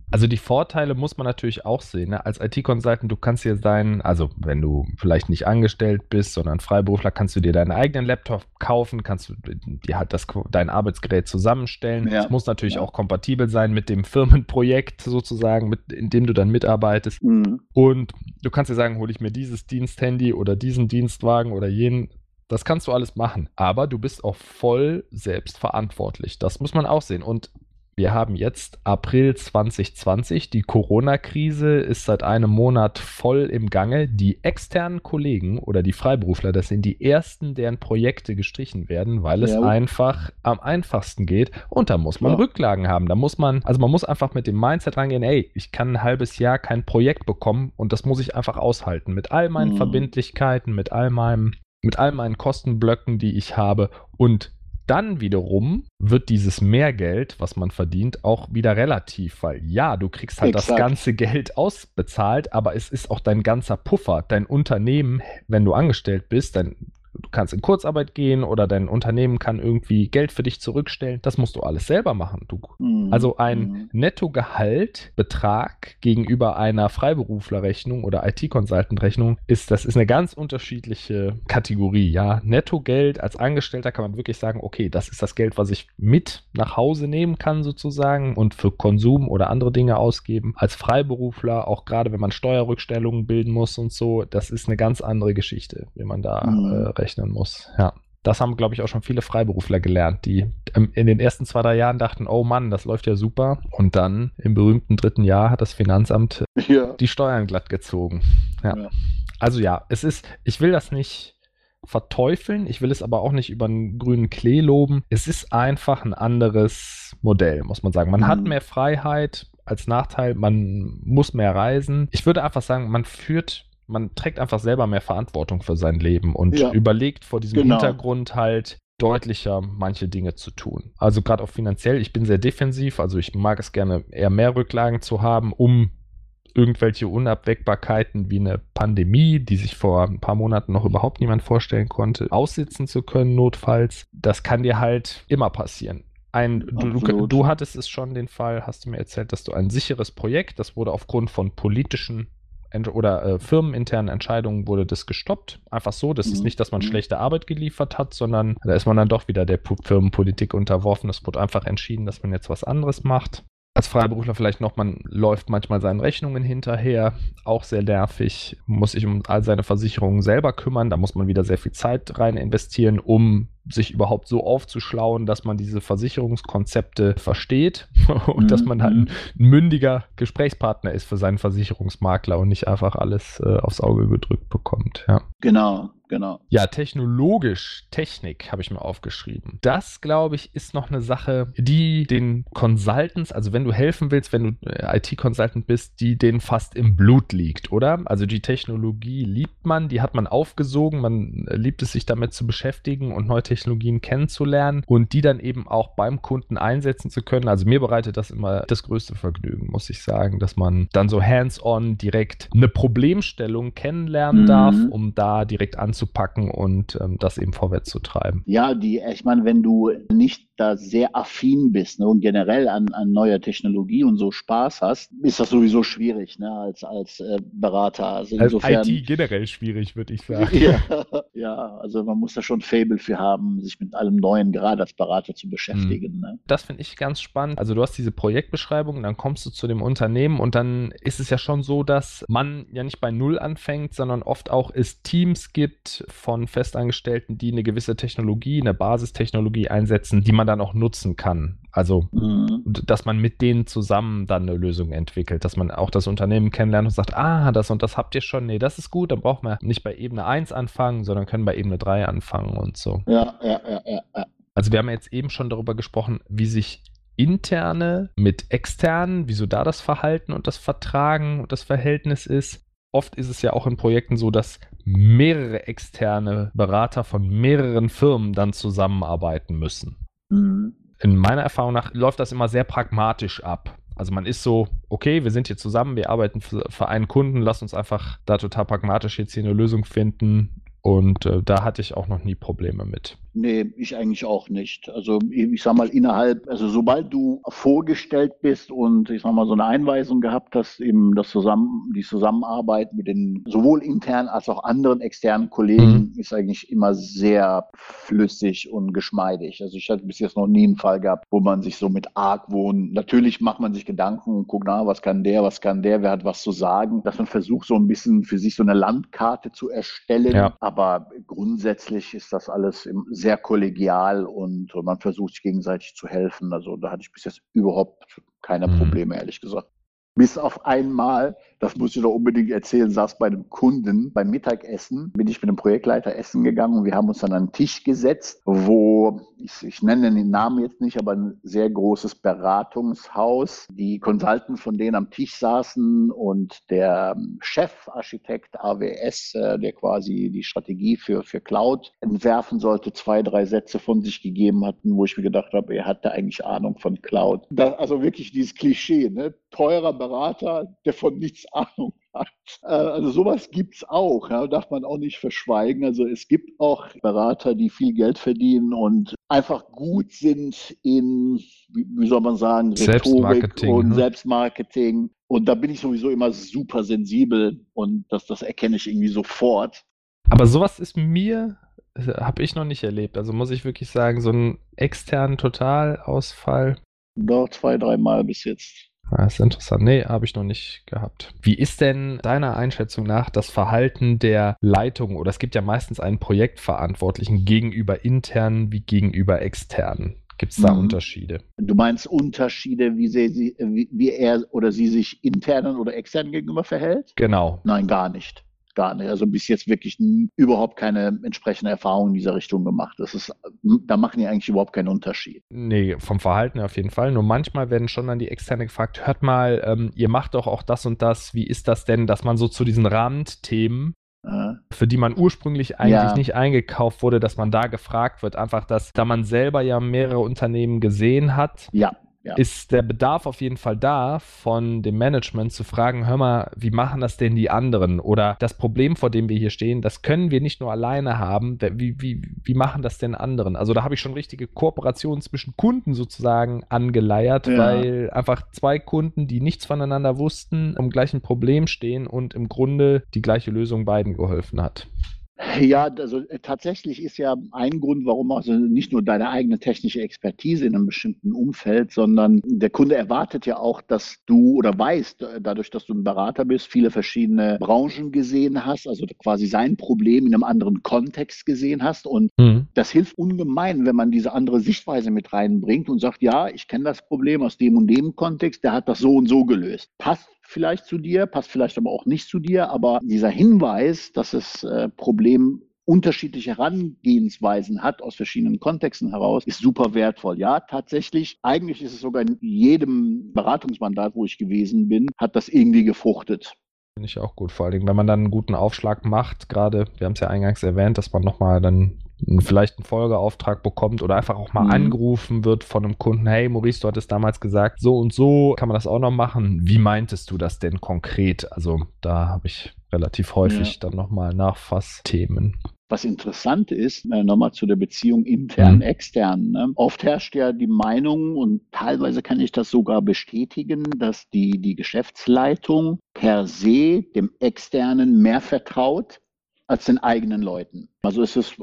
Also die Vorteile muss man natürlich auch sehen. Ne? Als IT-Consultant, du kannst dir sein, also wenn du vielleicht nicht angestellt bist, sondern Freiberufler, kannst du dir deinen eigenen Laptop kaufen, kannst du dir halt das, dein Arbeitsgerät zusammenstellen. Es ja. muss natürlich ja. auch kompatibel sein mit dem Firmenprojekt sozusagen, mit, in dem du dann mitarbeitest. Mhm. Und du kannst dir sagen, hole ich mir dieses Diensthandy oder diesen Dienstwagen oder jenen. Das kannst du alles machen, aber du bist auch voll selbstverantwortlich. Das muss man auch sehen. Und wir haben jetzt April 2020. Die Corona-Krise ist seit einem Monat voll im Gange. Die externen Kollegen oder die Freiberufler, das sind die ersten, deren Projekte gestrichen werden, weil es ja. einfach am einfachsten geht. Und da muss man ja. Rücklagen haben. Da muss man, also man muss einfach mit dem Mindset rangehen, ey, ich kann ein halbes Jahr kein Projekt bekommen und das muss ich einfach aushalten. Mit all meinen mhm. Verbindlichkeiten, mit all meinem, mit all meinen Kostenblöcken, die ich habe. Und dann wiederum wird dieses Mehrgeld, was man verdient, auch wieder relativ, weil ja, du kriegst halt Exakt. das ganze Geld ausbezahlt, aber es ist auch dein ganzer Puffer. Dein Unternehmen, wenn du angestellt bist, dein du kannst in Kurzarbeit gehen oder dein Unternehmen kann irgendwie Geld für dich zurückstellen. Das musst du alles selber machen. Du. Mhm. Also ein mhm. Nettogehaltbetrag gegenüber einer Freiberuflerrechnung oder IT-Consultant-Rechnung ist, das ist eine ganz unterschiedliche Kategorie. Ja, Nettogeld als Angestellter kann man wirklich sagen, okay, das ist das Geld, was ich mit nach Hause nehmen kann sozusagen und für Konsum oder andere Dinge ausgeben. Als Freiberufler, auch gerade wenn man Steuerrückstellungen bilden muss und so, das ist eine ganz andere Geschichte, wenn man da mhm. äh, rechnen muss. Ja. Das haben, glaube ich, auch schon viele Freiberufler gelernt, die in den ersten zwei, drei Jahren dachten, oh Mann, das läuft ja super. Und dann im berühmten dritten Jahr hat das Finanzamt ja. die Steuern glatt gezogen. Ja. ja. Also ja, es ist, ich will das nicht verteufeln, ich will es aber auch nicht über einen grünen Klee loben. Es ist einfach ein anderes Modell, muss man sagen. Man mhm. hat mehr Freiheit als Nachteil, man muss mehr reisen. Ich würde einfach sagen, man führt man trägt einfach selber mehr Verantwortung für sein Leben und ja. überlegt vor diesem genau. Hintergrund halt deutlicher manche Dinge zu tun. Also gerade auch finanziell, ich bin sehr defensiv, also ich mag es gerne eher mehr Rücklagen zu haben, um irgendwelche Unabwägbarkeiten wie eine Pandemie, die sich vor ein paar Monaten noch überhaupt niemand vorstellen konnte, aussitzen zu können, notfalls. Das kann dir halt immer passieren. Ein, du, du, du, hattest es schon den Fall, hast du mir erzählt, dass du ein sicheres Projekt, das wurde aufgrund von politischen oder äh, firmeninternen Entscheidungen wurde das gestoppt. Einfach so. Das mhm. ist nicht, dass man mhm. schlechte Arbeit geliefert hat, sondern da ist man dann doch wieder der Firmenpolitik unterworfen. Es wurde einfach entschieden, dass man jetzt was anderes macht. als Freiberufler vielleicht noch, man läuft manchmal seinen Rechnungen hinterher, auch sehr nervig, muss sich um all seine Versicherungen selber kümmern, da muss man wieder sehr viel Zeit rein investieren, um sich überhaupt so aufzuschlauen, dass man diese Versicherungskonzepte versteht <laughs> und mhm. dass man halt ein, ein, mündiger Gesprächspartner ist für seinen Versicherungsmakler und nicht einfach alles äh, aufs Auge gedrückt bekommt. Ja. Genau, genau. Ja, technologisch, Technik habe ich mir aufgeschrieben. Das, glaube ich, ist noch eine Sache, die den Consultants, also wenn du helfen willst, wenn du äh, IT-Consultant bist, die denen fast im Blut liegt, oder? Also die Technologie liebt man, die hat man aufgesogen, man äh, liebt es sich damit zu beschäftigen und neue Technologien kennenzulernen und die dann eben auch beim Kunden einsetzen zu können. Also mir bereitet das immer das größte Vergnügen, muss ich sagen, dass man dann so hands-on direkt eine Problemstellung kennenlernen mhm. darf, um da direkt anzupacken und ähm, das eben vorwärts zu treiben. Ja, die, ich meine, wenn du nicht da sehr affin bist ne, und generell an, an neuer Technologie und so Spaß hast, ist das sowieso schwierig ne, als, als äh, Berater. Also insofern, als IT generell schwierig, würde ich sagen. Ja, <laughs> ja, also man muss da schon Fable für haben, sich mit allem Neuen gerade als Berater zu beschäftigen. Mhm. Ne? Das finde ich ganz spannend. Also du hast diese Projektbeschreibung, dann kommst du zu dem Unternehmen und dann ist es ja schon so, dass man ja nicht bei Null anfängt, sondern oft auch es Teams gibt von Festangestellten, die eine gewisse Technologie, eine Basistechnologie einsetzen, die man dann auch nutzen kann. Also, mhm. dass man mit denen zusammen dann eine Lösung entwickelt, dass man auch das Unternehmen kennenlernt und sagt, ah, das und das habt ihr schon, nee, das ist gut, dann brauchen wir nicht bei Ebene 1 anfangen, sondern können bei Ebene 3 anfangen und so. Ja, ja, ja, ja. ja. Also wir haben jetzt eben schon darüber gesprochen, wie sich interne mit externen, wieso da das Verhalten und das Vertragen und das Verhältnis ist. Oft ist es ja auch in Projekten so, dass mehrere externe Berater von mehreren Firmen dann zusammenarbeiten müssen. Mhm. In meiner Erfahrung nach läuft das immer sehr pragmatisch ab. Also man ist so, okay, wir sind hier zusammen, wir arbeiten für, einen Kunden, lass uns einfach da total pragmatisch jetzt hier eine Lösung finden. Und äh, da hatte ich auch noch nie Probleme mit. Nee, ich eigentlich auch nicht. Also ich sag mal, innerhalb, also sobald du vorgestellt bist und ich sag mal so eine Einweisung gehabt hast, eben das zusammen, die Zusammenarbeit mit den sowohl internen als auch anderen externen Kollegen mhm. ist eigentlich immer sehr flüssig und geschmeidig. Also ich hatte bis jetzt noch nie einen Fall gehabt, wo man sich so mit Argwohn, natürlich macht man sich Gedanken und guckt, na, was kann der, was kann der, wer hat was zu sagen, dass man versucht so ein bisschen für sich so eine Landkarte zu erstellen. Ja. Aber grundsätzlich ist das alles sehr sehr kollegial und man versucht sich gegenseitig zu helfen. Also da hatte ich bis jetzt überhaupt keine mhm. Probleme, ehrlich gesagt. Bis auf einmal, das muss ich doch unbedingt erzählen, saß bei einem Kunden beim Mittagessen, bin ich mit dem Projektleiter essen gegangen und wir haben uns dann an einen Tisch gesetzt, wo, ich, ich nenne den Namen jetzt nicht, aber ein sehr großes Beratungshaus, die Consultants von denen am Tisch saßen und der Chefarchitekt AWS, äh, der quasi die Strategie für, für Cloud entwerfen sollte, zwei, drei Sätze von sich gegeben hatten, wo ich mir gedacht habe, er hatte eigentlich Ahnung von Cloud. Das, also wirklich dieses Klischee, ne? teurer Berater, der von nichts <laughs> Ahnung hat. Äh, also sowas gibt es auch, ja, darf man auch nicht verschweigen. Also es gibt auch Berater, die viel Geld verdienen und einfach gut sind in, wie soll man sagen, Rhetorik und ne? Selbstmarketing. Und da bin ich sowieso immer super sensibel und das, das erkenne ich irgendwie sofort. Aber sowas ist mir habe ich noch nicht erlebt. Also muss ich wirklich sagen, so einen externen Totalausfall. Doch, zwei, dreimal bis jetzt. Das ah, ist interessant. Nee, habe ich noch nicht gehabt. Wie ist denn deiner Einschätzung nach das Verhalten der Leitung oder es gibt ja meistens einen Projektverantwortlichen gegenüber internen wie gegenüber externen? Gibt es da mhm. Unterschiede? Du meinst Unterschiede, wie, sie, wie, wie er oder sie sich internen oder externen gegenüber verhält? Genau. Nein, gar nicht gar nicht. Also bis jetzt wirklich überhaupt keine entsprechende Erfahrung in dieser Richtung gemacht. Das ist, da machen die eigentlich überhaupt keinen Unterschied. Nee, vom Verhalten auf jeden Fall. Nur manchmal werden schon dann die Externe gefragt, hört mal, ähm, ihr macht doch auch das und das. Wie ist das denn, dass man so zu diesen Randthemen für die man ursprünglich eigentlich ja. nicht eingekauft wurde, dass man da gefragt wird. Einfach, dass da man selber ja mehrere Unternehmen gesehen hat, ja ja. ist der Bedarf auf jeden Fall da, von dem Management zu fragen, hör mal, wie machen das denn die anderen? Oder das Problem, vor dem wir hier stehen, das können wir nicht nur alleine haben. Wie, wie, wie machen das denn anderen? Also da habe ich schon richtige Kooperationen zwischen Kunden sozusagen angeleiert, ja. weil einfach zwei Kunden, die nichts voneinander wussten, im gleichen Problem stehen und im Grunde die gleiche Lösung beiden geholfen hat. Ja, also äh, tatsächlich ist ja ein Grund, warum also nicht nur deine eigene technische Expertise in einem bestimmten Umfeld, sondern der Kunde erwartet ja auch, dass du oder weißt, äh, dadurch, dass du ein Berater bist, viele verschiedene Branchen gesehen hast, also quasi sein Problem in einem anderen Kontext gesehen hast. Und mhm. das hilft ungemein, wenn man diese andere Sichtweise mit reinbringt und sagt, ja, ich kenne das Problem aus dem und dem Kontext, der hat das so und so gelöst. Passt vielleicht zu dir, passt vielleicht aber auch nicht zu dir, aber dieser Hinweis, dass das äh, Problem unterschiedliche Herangehensweisen hat aus verschiedenen Kontexten heraus, ist super wertvoll. Ja, tatsächlich, eigentlich ist es sogar in jedem Beratungsmandat, wo ich gewesen bin, hat das irgendwie gefruchtet. Finde ich auch gut. Vor allen Dingen, wenn man dann einen guten Aufschlag macht, gerade, wir haben es ja eingangs erwähnt, dass man nochmal dann vielleicht einen Folgeauftrag bekommt oder einfach auch mal mhm. angerufen wird von einem Kunden, hey Maurice, du hattest damals gesagt, so und so kann man das auch noch machen. Wie meintest du das denn konkret? Also da habe ich relativ häufig ja. dann nochmal Nachfassthemen. Was interessant ist, äh, nochmal zu der Beziehung intern-extern. Mhm. Ne? Oft herrscht ja die Meinung, und teilweise kann ich das sogar bestätigen, dass die, die Geschäftsleitung per se dem Externen mehr vertraut als den eigenen Leuten. Also ist es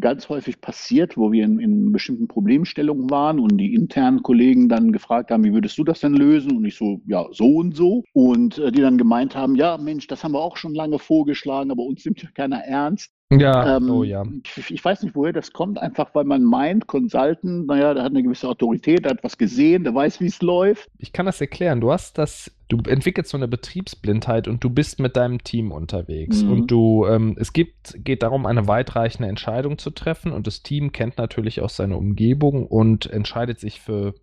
ganz häufig passiert, wo wir in, in, bestimmten Problemstellungen waren und die internen Kollegen dann gefragt haben, wie würdest du das denn lösen? Und ich so, ja, so und so. Und äh, die dann gemeint haben, ja, Mensch, das haben wir auch schon lange vorgeschlagen, aber uns nimmt ja keiner ernst. Ja, ähm, oh ja. Ich, ich, weiß nicht, woher das kommt, einfach weil man meint, Consultant, naja, der hat eine gewisse Autorität, der hat was gesehen, der weiß, wie es läuft. Ich kann das erklären. Du hast das, du entwickelst so eine Betriebsblindheit und du bist mit deinem Team unterwegs. Mhm. Und du, ähm, es gibt, geht darum, eine weitreichende Entscheidung zu treffen und das Team kennt natürlich auch seine Umgebung und entscheidet sich für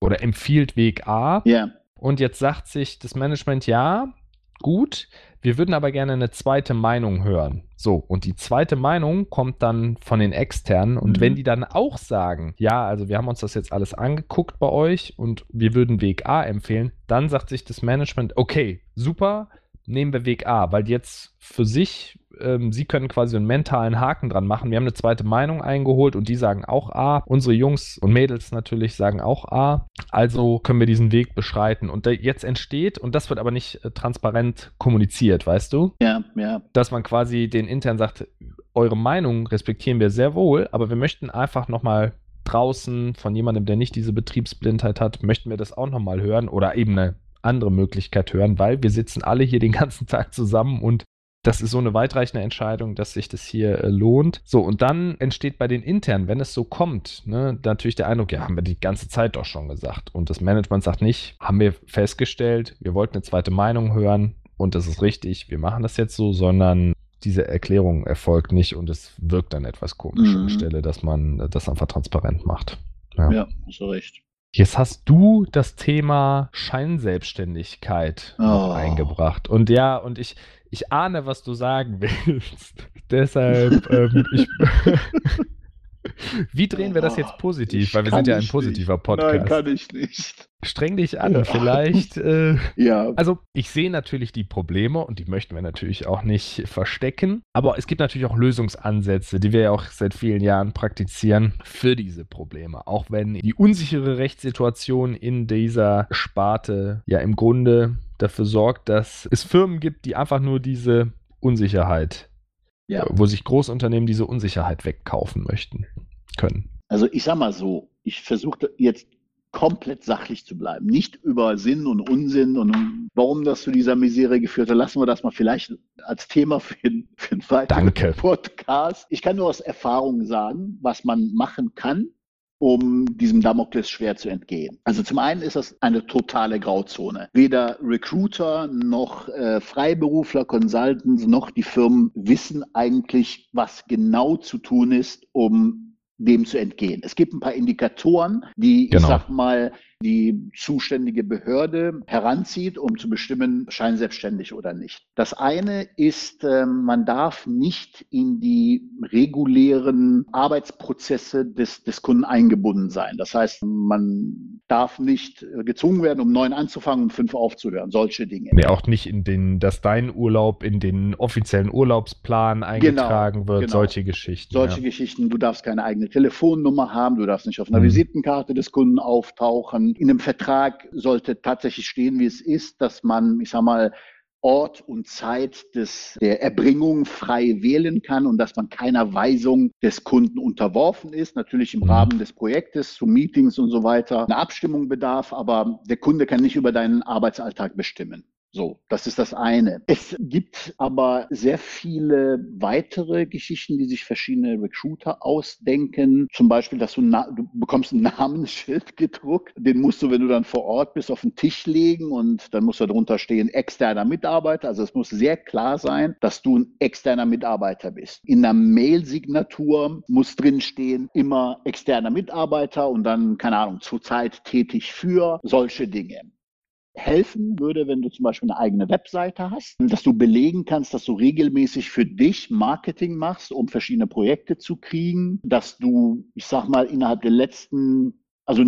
oder empfiehlt Weg A. Ja. Yeah. Und jetzt sagt sich das Management, ja, gut, wir würden aber gerne eine zweite Meinung hören. So, und die zweite Meinung kommt dann von den externen. Und mhm. wenn die dann auch sagen, ja, also wir haben uns das jetzt alles angeguckt bei euch und wir würden Weg A empfehlen, dann sagt sich das Management, okay, super, nehmen wir Weg A, weil jetzt für sich, ähm, sie können quasi einen mentalen Haken dran machen. Wir haben eine zweite Meinung eingeholt und die sagen auch A. Unsere Jungs und Mädels natürlich sagen auch A. Also können wir diesen Weg beschreiten. Und jetzt entsteht, und das wird aber nicht äh, transparent kommuniziert, weißt du? Ja, ja. Dass man quasi den intern sagt, eure Meinung respektieren wir sehr wohl, aber wir möchten einfach nochmal draußen von jemandem, der nicht diese Betriebsblindheit hat, möchten wir das auch nochmal hören oder eben eine andere Möglichkeit hören, weil wir sitzen alle hier den ganzen Tag zusammen und das ist so eine weitreichende Entscheidung, dass sich das hier äh, lohnt. So, und dann entsteht bei den internen, wenn es so kommt, ne, natürlich der Eindruck, ja, haben wir die ganze Zeit doch schon gesagt. Und das Management sagt nicht, haben wir festgestellt, wir wollten eine zweite Meinung hören und das ist richtig, wir machen das jetzt so, sondern diese Erklärung erfolgt nicht und es wirkt dann etwas komisch mhm. anstelle, dass man das einfach transparent macht. Ja, ja hast du recht. Jetzt hast du das Thema Scheinselbstständigkeit oh. eingebracht. Und ja, und ich, ich ahne, was du sagen <laughs> willst. Deshalb, ähm, ich, <laughs> Wie drehen wir das jetzt positiv? Weil wir sind ja ein positiver nicht. Podcast. Nein, kann ich nicht. Streng dich an, vielleicht. Äh, <laughs> ja. Also, ich sehe natürlich die Probleme und die möchten wir natürlich auch nicht verstecken. Aber es gibt natürlich auch Lösungsansätze, die wir ja auch seit vielen Jahren praktizieren für diese Probleme. Auch wenn die unsichere Rechtssituation in dieser Sparte ja im Grunde dafür sorgt, dass es Firmen gibt, die einfach nur diese Unsicherheit ja. wo sich Großunternehmen diese Unsicherheit wegkaufen möchten können. Also ich sage mal so, ich versuche jetzt komplett sachlich zu bleiben, nicht über Sinn und Unsinn und warum das zu dieser Misere geführt hat. Lassen wir das mal vielleicht als Thema für, für einen weiteren Danke. Podcast. Ich kann nur aus Erfahrung sagen, was man machen kann, um diesem Damoklesschwert zu entgehen. Also zum einen ist das eine totale Grauzone. Weder Recruiter noch äh, Freiberufler, Consultants noch die Firmen wissen eigentlich, was genau zu tun ist, um dem zu entgehen. Es gibt ein paar Indikatoren, die, genau. ich sag mal, die zuständige Behörde heranzieht, um zu bestimmen, scheinselbstständig oder nicht. Das eine ist, ähm, man darf nicht in die regulären Arbeitsprozesse des, des Kunden eingebunden sein. Das heißt, man darf nicht gezwungen werden, um neun anzufangen und fünf aufzuhören. Solche Dinge. Nee, auch nicht in den, dass dein Urlaub in den offiziellen Urlaubsplan genau, eingetragen genau, wird. Genau. Solche Geschichten. Solche ja. Geschichten. Du darfst keine eigene Telefonnummer haben. Du darfst nicht auf einer mhm. Visitenkarte des Kunden auftauchen in einem Vertrag sollte tatsächlich stehen, wie es ist, dass man, ich sag mal, Ort und Zeit des, der Erbringung frei wählen kann und dass man keiner Weisung des Kunden unterworfen ist. Natürlich im mhm. Rahmen des Projektes, zu Meetings und so weiter, eine Abstimmung bedarf, aber der Kunde kann nicht über deinen Arbeitsalltag bestimmen. So, das ist das eine. Es gibt aber sehr viele weitere Geschichten, die sich verschiedene Recruiter ausdenken. Zum Beispiel, dass du, du bekommst ein <laughs> Namensschild gedruckt. Den musst du, wenn du dann vor Ort bist, auf den Tisch legen und dann muss da drunter stehen externer Mitarbeiter. Also es muss sehr klar sein, dass du ein externer Mitarbeiter bist. In der Mail-Signatur muss drin stehen immer externer Mitarbeiter und dann, keine Ahnung, zurzeit tätig für solche Dinge helfen würde, wenn du zum Beispiel eine eigene Webseite hast, dass du belegen kannst, dass du regelmäßig für dich Marketing machst, um verschiedene Projekte zu kriegen, dass du, ich sag mal, innerhalb der letzten also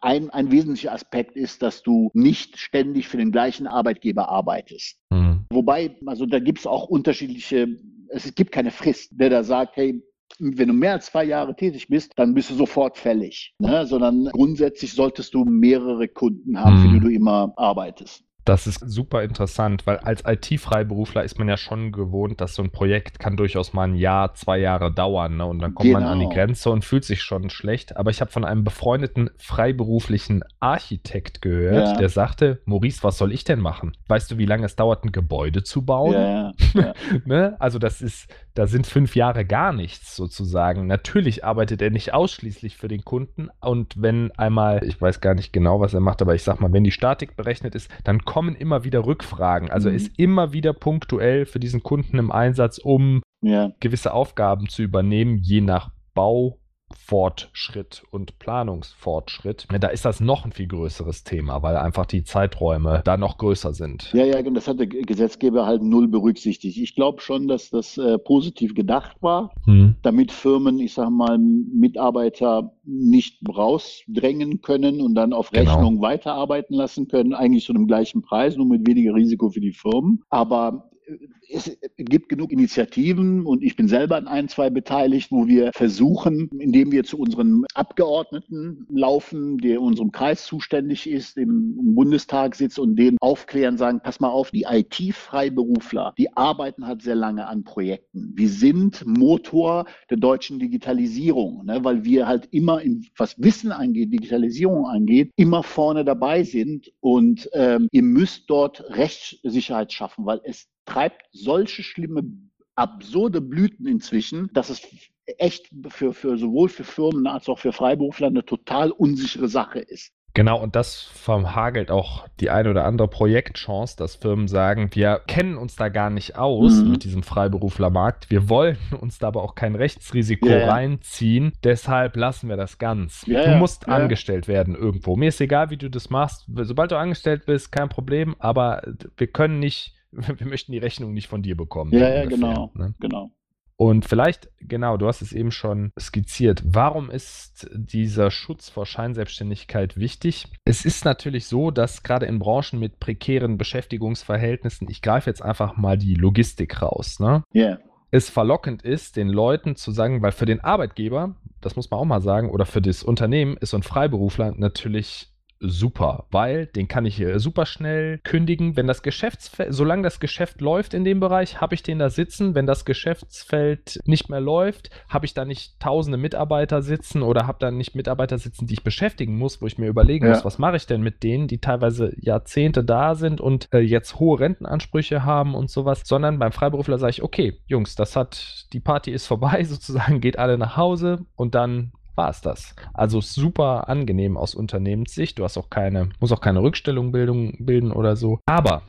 ein, ein wesentlicher Aspekt ist, dass du nicht ständig für den gleichen Arbeitgeber arbeitest. Mhm. Wobei, also da gibt es auch unterschiedliche, es gibt keine Frist, der da sagt, hey, wenn du mehr als zwei Jahre tätig bist, dann bist du sofort fällig. Ne? Sondern grundsätzlich solltest du mehrere Kunden haben, mhm. für die du immer arbeitest. Das ist super interessant, weil als IT-Freiberufler ist man ja schon gewohnt, dass so ein Projekt kann durchaus mal ein Jahr, zwei Jahre dauern. Ne? Und dann kommt genau. man an die genau. Grenze und fühlt sich schon schlecht. Aber ich habe von einem befreundeten freiberuflichen Architekt gehört, ja. der sagte, Maurice, was soll ich denn machen? Weißt du, wie lange es dauert, ein Gebäude zu bauen? Ja, ja. <laughs> ne? Also das ist, da sind fünf Jahre gar nichts sozusagen. Natürlich arbeitet er nicht ausschließlich für den Kunden. Und wenn einmal, ich weiß gar nicht genau, was er macht, aber ich sag mal, wenn die Statik berechnet ist, dann kommen immer wieder Rückfragen. Also mhm. ist immer wieder punktuell für diesen Kunden im Einsatz, um ja. gewisse Aufgaben zu übernehmen, je nach Bau Fortschritt und Planungsfortschritt, da ist das noch ein viel größeres Thema, weil einfach die Zeiträume da noch größer sind. Ja, ja, und das hat der Gesetzgeber halt null berücksichtigt. Ich glaube schon, dass das äh, positiv gedacht war, hm. damit Firmen, ich sage mal, Mitarbeiter nicht rausdrängen können und dann auf genau. Rechnung genau. weiterarbeiten lassen können, eigentlich zu dem gleichen Preis, nur mit weniger Risiko für die Firmen. Aber es gibt genug Initiativen und ich bin selber an ein, zwei beteiligt, wo wir versuchen, indem wir zu unseren Abgeordneten laufen, der unserem Kreis zuständig ist, im, im Bundestag sitzt und denen aufklären, sagen, pass mal auf, die IT-Freiberufler, die arbeiten halt sehr lange an Projekten. Wir sind Motor der deutschen Digitalisierung, ne, weil wir halt immer, in, was Wissen angeht, Digitalisierung angeht, immer vorne dabei sind und ähm, ihr müsst dort Rechtssicherheit schaffen, weil es treibt solche schlimme, absurde Blüten inzwischen, dass es echt für, für sowohl für Firmen als auch für Freiberufler eine total unsichere Sache ist. Genau, und das verhagelt auch die eine oder andere Projektchance, dass Firmen sagen, wir kennen uns da gar nicht aus mhm. mit diesem Freiberuflermarkt, wir wollen uns da aber auch kein Rechtsrisiko ja, reinziehen, deshalb lassen wir das ganz. Ja, du musst ja. angestellt werden irgendwo. Mir ist egal, wie du das machst. Sobald du angestellt bist, kein Problem, aber wir können nicht <laughs> wir möchten die Rechnung nicht von dir bekommen. Ja, ja, genau, ne? genau. Und vielleicht, genau, du hast es eben schon skizziert. Warum ist dieser Schutz vor Scheinselbstständigkeit wichtig? Es ist natürlich so, dass gerade in Branchen mit prekären Beschäftigungsverhältnissen, ich greife jetzt einfach mal die Logistik raus, ne? Yeah. Es verlockend ist, den Leuten zu sagen, weil für den Arbeitgeber, das muss man auch mal sagen, oder für das Unternehmen ist so ein Freiberufler natürlich super, weil den kann ich hier super schnell kündigen. Wenn das Geschäftsfeld, solange das Geschäft läuft in dem Bereich, habe ich den da sitzen. Wenn das Geschäftsfeld nicht mehr läuft, habe ich da nicht tausende Mitarbeiter sitzen oder habe da nicht Mitarbeiter sitzen, die ich beschäftigen muss, wo ich mir überlegen ja. muss, was mache ich denn mit denen, die teilweise Jahrzehnte da sind und äh, jetzt hohe Rentenansprüche haben und sowas, sondern beim Freiberufler sage ich, okay, Jungs, das hat, die Party ist vorbei <laughs> sozusagen, geht alle nach Hause und dann war es das. Also super angenehm aus Unternehmenssicht. Du hast auch keine, musst auch keine Rückstellung bilden oder so. Aber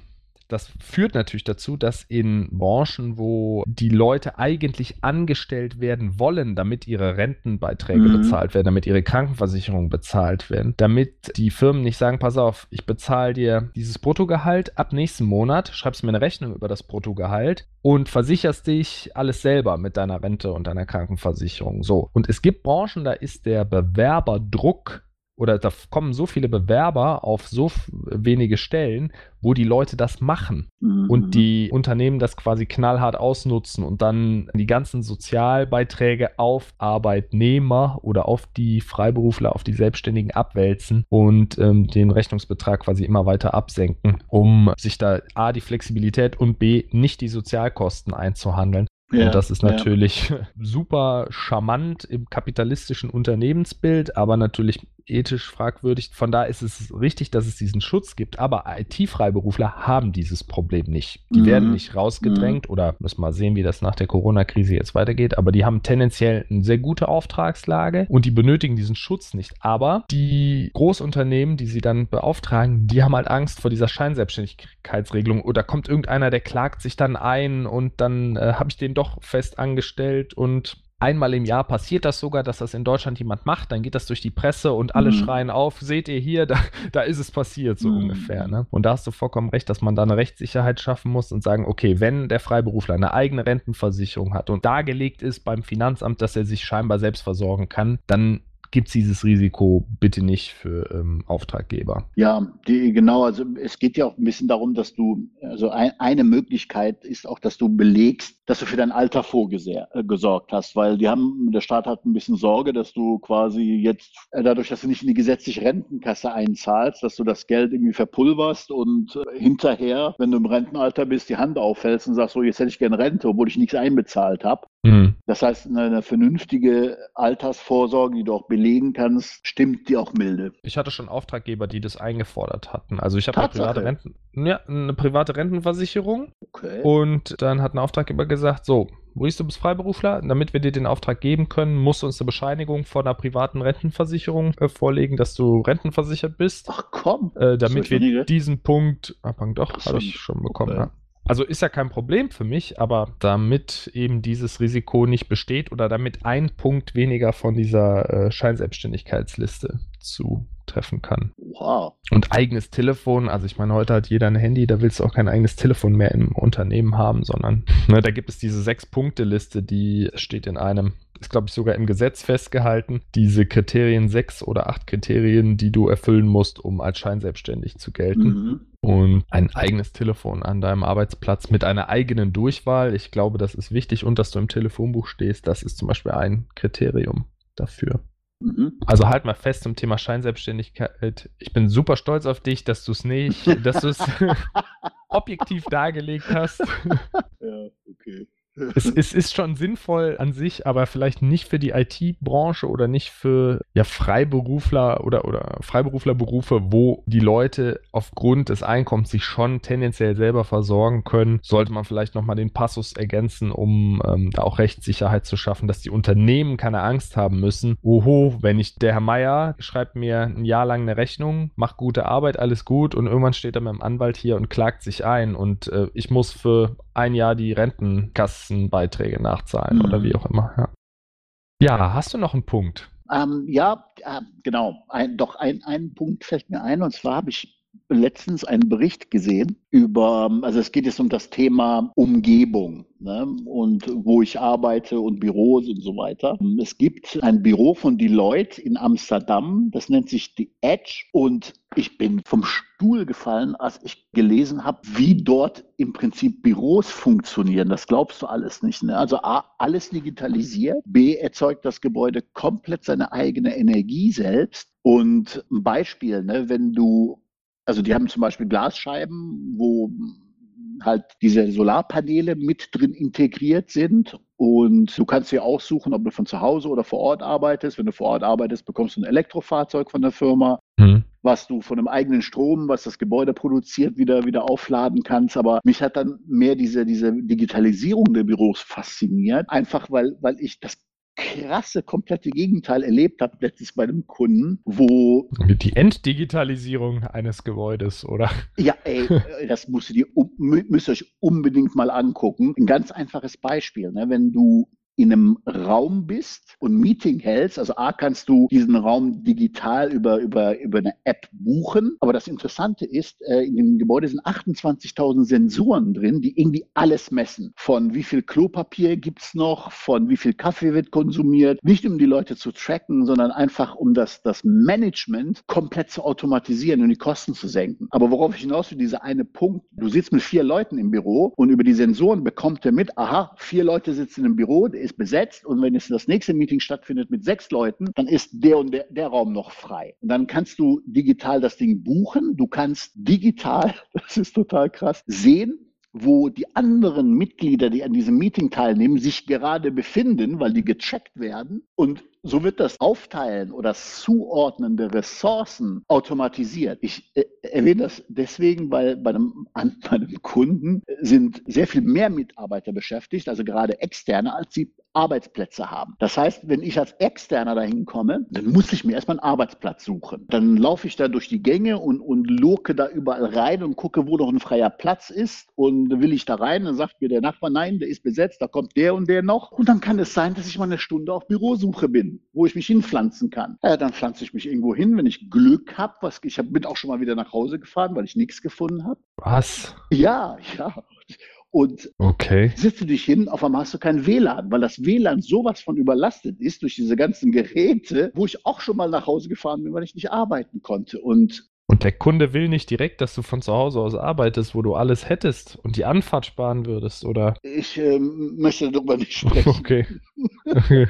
das führt natürlich dazu, dass in Branchen, wo die Leute eigentlich angestellt werden wollen, damit ihre Rentenbeiträge mhm. bezahlt werden, damit ihre Krankenversicherung bezahlt werden, damit die Firmen nicht sagen, pass auf, ich bezahle dir dieses Bruttogehalt ab nächsten Monat, schreibst mir eine Rechnung über das Bruttogehalt und versicherst dich alles selber mit deiner Rente und deiner Krankenversicherung. So. Und es gibt Branchen, da ist der Bewerberdruck oder da kommen so viele Bewerber auf so wenige Stellen, wo die Leute das machen mhm. und die Unternehmen das quasi knallhart ausnutzen und dann die ganzen Sozialbeiträge auf Arbeitnehmer oder auf die Freiberufler, auf die Selbstständigen abwälzen und ähm, den Rechnungsbetrag quasi immer weiter absenken, um sich da A, die Flexibilität und B, nicht die Sozialkosten einzuhandeln. Ja, und das ist natürlich ja. <laughs> super charmant im kapitalistischen Unternehmensbild, aber natürlich ethisch fragwürdig. Von da ist es richtig, dass es diesen Schutz gibt, aber IT-Freiberufler haben dieses Problem nicht. Die mhm. werden nicht rausgedrängt mhm. oder müssen mal sehen, wie das nach der Corona-Krise jetzt weitergeht, aber die haben tendenziell eine sehr gute Auftragslage und die benötigen diesen Schutz nicht. Aber die Großunternehmen, die sie dann beauftragen, die haben halt Angst vor dieser Scheinselbstständigkeitsregelung oder kommt irgendeiner, der klagt sich dann ein und dann äh, habe ich den doch fest angestellt und Einmal im Jahr passiert das sogar, dass das in Deutschland jemand macht, dann geht das durch die Presse und alle mhm. schreien auf, seht ihr hier, <laughs> da, da ist es passiert, so mhm. ungefähr. Ne? Und da hast du vollkommen recht, dass man da eine Rechtssicherheit schaffen muss und sagen, okay, wenn der Freiberufler eine eigene Rentenversicherung hat und dargelegt ist beim Finanzamt, dass er sich scheinbar selbst versorgen kann, dann gibt es dieses Risiko bitte nicht für ähm, Auftraggeber. Ja, die, genau. Also es geht ja auch ein bisschen darum, dass du, also ein, eine Möglichkeit ist auch, dass du belegst, dass du für dein Alter vorgesorgt äh, hast, weil die haben, der Staat hat ein bisschen Sorge, dass du quasi jetzt, äh, dadurch, dass du nicht in die gesetzliche Rentenkasse einzahlst, dass du das Geld irgendwie verpulverst und äh, hinterher, wenn du im Rentenalter bist, die Hand auffällst und sagst, so jetzt hätte ich gerne Rente, obwohl ich nichts einbezahlt habe. Mhm. Das heißt, eine, eine, vernünftige Altersvorsorge, die du auch belegen kannst, stimmt die auch milde. Ich hatte schon Auftraggeber, die das eingefordert hatten. Also ich habe eine private, Renten, ja, eine private Rentenversicherung. Okay. Und dann hat ein Auftraggeber gesagt, so, Maurice, du bist Freiberufler. Damit wir dir den Auftrag geben können, musst du uns eine Bescheinigung von einer privaten Rentenversicherung äh, vorlegen, dass du rentenversichert bist. Ach komm. Äh, damit wir diesen Punkt, abhang doch, habe ich schon bekommen. Okay. Ja. Also ist ja kein Problem für mich, aber damit eben dieses Risiko nicht besteht oder damit ein Punkt weniger von dieser äh, Scheinselbstständigkeitsliste zu treffen kann. Wow. Und eigenes Telefon, also ich meine, heute hat jeder ein Handy, da willst du auch kein eigenes Telefon mehr im Unternehmen haben, sondern <laughs> ne, da gibt es diese Sechs-Punkte-Liste, die steht in einem, ist glaube ich sogar im Gesetz festgehalten, diese Kriterien, sechs oder acht Kriterien, die du erfüllen musst, um als scheinselbstständig zu gelten. Mhm. Und ein eigenes Telefon an deinem Arbeitsplatz mit einer eigenen Durchwahl. Ich glaube, das ist wichtig und dass du im Telefonbuch stehst, das ist zum Beispiel ein Kriterium dafür. Mhm. Also halt mal fest zum Thema Scheinselbstständigkeit. Ich bin super stolz auf dich, dass du es nicht, dass du es <laughs> <laughs> objektiv dargelegt hast. Ja, es, es, ist schon sinnvoll an sich, aber vielleicht nicht für die IT-Branche oder nicht für ja, Freiberufler oder, oder Freiberuflerberufe, wo die Leute aufgrund des Einkommens sich schon tendenziell selber versorgen können. Sollte man vielleicht nochmal den Passus ergänzen, um ähm, da auch Rechtssicherheit zu schaffen, dass die Unternehmen keine Angst haben müssen. Oho, wenn ich, der Herr Meier schreibt mir ein Jahr lang eine Rechnung, macht gute Arbeit, alles gut und irgendwann steht er mit dem Anwalt hier und klagt sich ein und äh, ich muss für ein Jahr die Rentenkassenbeiträge nachzahlen mhm. oder wie auch immer. Ja. ja. hast du noch einen Punkt? Ähm, ja, äh, genau. Ein, doch ein, ein Punkt fällt mir ein und zwar habe ich letztens einen Bericht gesehen über, also es geht jetzt um das Thema Umgebung ne, und wo ich arbeite und Büros und so weiter. Es gibt ein Büro von Deloitte in Amsterdam, das nennt sich The Edge und ich bin vom Stuhl gefallen, als ich gelesen habe, wie dort im Prinzip Büros funktionieren. Das glaubst du alles nicht. Ne? Also A, alles digitalisiert, B, erzeugt das Gebäude komplett seine eigene Energie selbst. Und ein Beispiel, ne, wenn du also die haben zum Beispiel Glasscheiben, wo halt diese Solarpaneele mit drin integriert sind. Und du kannst dir aussuchen, ob du von zu Hause oder vor Ort arbeitest. Wenn du vor Ort arbeitest, bekommst du ein Elektrofahrzeug von der Firma, mhm. was du von einem eigenen Strom, was das Gebäude produziert, wieder, wieder aufladen kannst. Aber mich hat dann mehr diese, diese Digitalisierung der Büros fasziniert. Einfach weil, weil ich das krasse, komplette Gegenteil erlebt habe, letztens bei einem Kunden, wo. Die Entdigitalisierung eines Gebäudes, oder? Ja, ey, das musst ihr, müsst ihr euch unbedingt mal angucken. Ein ganz einfaches Beispiel. Ne? Wenn du in einem Raum bist und Meeting hältst. Also A, kannst du diesen Raum digital über, über, über eine App buchen. Aber das Interessante ist, äh, in dem Gebäude sind 28.000 Sensoren drin, die irgendwie alles messen. Von wie viel Klopapier gibt's noch, von wie viel Kaffee wird konsumiert. Nicht um die Leute zu tracken, sondern einfach um das, das Management komplett zu automatisieren und die Kosten zu senken. Aber worauf ich hinaus will, dieser eine Punkt, du sitzt mit vier Leuten im Büro und über die Sensoren bekommt er mit, aha, vier Leute sitzen im Büro, der ist besetzt und wenn es das nächste Meeting stattfindet mit sechs Leuten, dann ist der und der, der Raum noch frei. Und dann kannst du digital das Ding buchen, du kannst digital, <laughs> das ist total krass, sehen, wo die anderen Mitglieder, die an diesem Meeting teilnehmen, sich gerade befinden, weil die gecheckt werden. Und so wird das Aufteilen oder Zuordnen der Ressourcen automatisiert. Ich äh, erwähne das deswegen, weil bei einem, <laughs> an, bei einem Kunden sind sehr viel mehr Mitarbeiter beschäftigt, also gerade externe, als sie Arbeitsplätze haben. Das heißt, wenn ich als Externer dahin komme, dann muss ich mir erstmal einen Arbeitsplatz suchen. Dann laufe ich da durch die Gänge und, und lurke da überall rein und gucke, wo noch ein freier Platz ist. Und will ich da rein, dann sagt mir der Nachbar, nein, der ist besetzt, da kommt der und der noch. Und dann kann es sein, dass ich mal eine Stunde auf Bürosuche bin wo ich mich hinpflanzen kann. Ja, dann pflanze ich mich irgendwo hin, wenn ich Glück habe. Was ich hab, bin auch schon mal wieder nach Hause gefahren, weil ich nichts gefunden habe. Was? Ja, ja. Und okay. setzt du dich hin, auf einmal hast du kein WLAN, weil das WLAN sowas von überlastet ist durch diese ganzen Geräte, wo ich auch schon mal nach Hause gefahren bin, weil ich nicht arbeiten konnte. Und und der Kunde will nicht direkt, dass du von zu Hause aus arbeitest, wo du alles hättest und die Anfahrt sparen würdest, oder? Ich ähm, möchte darüber nicht sprechen. <laughs> Okay. <laughs> <laughs>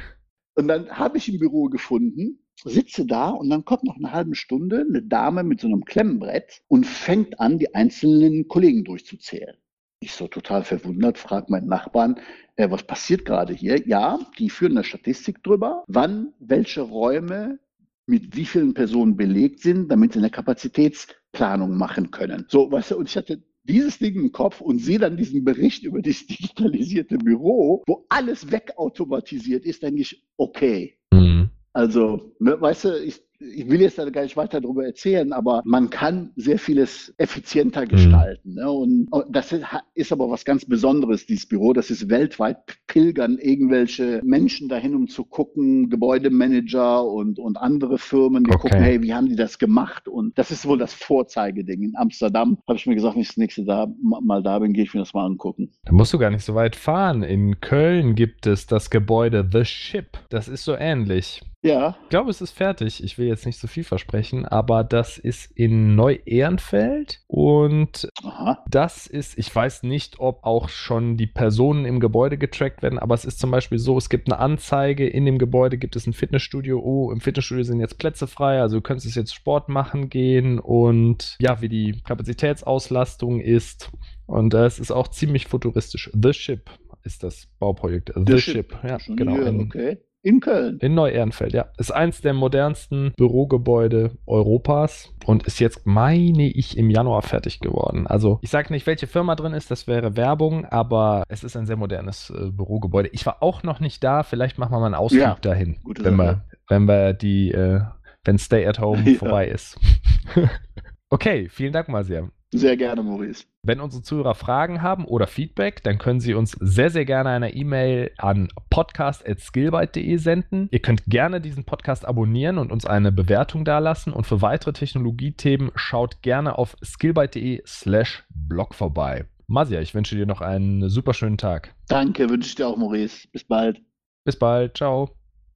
Und dann habe ich ein Büro gefunden, sitze da und dann kommt nach einer halben Stunde eine Dame mit so einem Klemmbrett und fängt an, die einzelnen Kollegen durchzuzählen. Ich so total verwundert, frage meinen Nachbarn, äh, was passiert gerade hier? Ja, die führen eine Statistik drüber, wann welche Räume mit wie vielen Personen belegt sind, damit sie eine Kapazitätsplanung machen können. So, weißt du, und ich hatte dieses Ding im Kopf und sehe dann diesen Bericht über das <laughs> digitalisierte Büro, wo alles wegautomatisiert ist, denke ich, okay. Mhm. Also, ne, weißt du, ich, ich will jetzt da gar nicht weiter darüber erzählen, aber man kann sehr vieles effizienter gestalten. Mhm. Ne? Und, das ist, aber was ganz Besonderes, dieses Büro. Das ist weltweit pilgern irgendwelche Menschen dahin, um zu gucken, Gebäudemanager und, und andere Firmen, die okay. gucken, hey, wie haben die das gemacht? Und das ist wohl das Vorzeigeding. In Amsterdam habe ich mir gesagt, wenn ich das nächste da, mal da bin, gehe ich mir das mal angucken. Da musst du gar nicht so weit fahren. In Köln gibt es das Gebäude The Ship. Das ist so ähnlich. Ja. Ich glaube, es ist fertig. Ich will jetzt nicht so viel versprechen, aber das ist in Neu-Ehrenfeld und Aha. das ist, ich weiß nicht, ob auch schon die Personen im Gebäude getrackt werden, aber es ist zum Beispiel so, es gibt eine Anzeige, in dem Gebäude gibt es ein Fitnessstudio, oh, im Fitnessstudio sind jetzt Plätze frei, also du könntest jetzt Sport machen gehen und ja, wie die Kapazitätsauslastung ist. Und äh, es ist auch ziemlich futuristisch. The Ship ist das Bauprojekt. The, The Ship. Ship. ja, genau. Hier, okay. In Köln. In Neu-Ehrenfeld, ja. Ist eins der modernsten Bürogebäude Europas und ist jetzt, meine ich, im Januar fertig geworden. Also, ich sage nicht, welche Firma drin ist, das wäre Werbung, aber es ist ein sehr modernes äh, Bürogebäude. Ich war auch noch nicht da, vielleicht machen wir mal einen Ausflug ja, dahin, wenn wir, wenn wir die, äh, wenn Stay at Home <laughs> ja. vorbei ist. <laughs> okay, vielen Dank mal sehr. Sehr gerne, Maurice. Wenn unsere Zuhörer Fragen haben oder Feedback, dann können sie uns sehr, sehr gerne eine E-Mail an podcast.skillbyte.de senden. Ihr könnt gerne diesen Podcast abonnieren und uns eine Bewertung dalassen. Und für weitere Technologiethemen schaut gerne auf skillbyte.de slash blog vorbei. Masia, ich wünsche dir noch einen super schönen Tag. Danke, wünsche ich dir auch, Maurice. Bis bald. Bis bald. Ciao.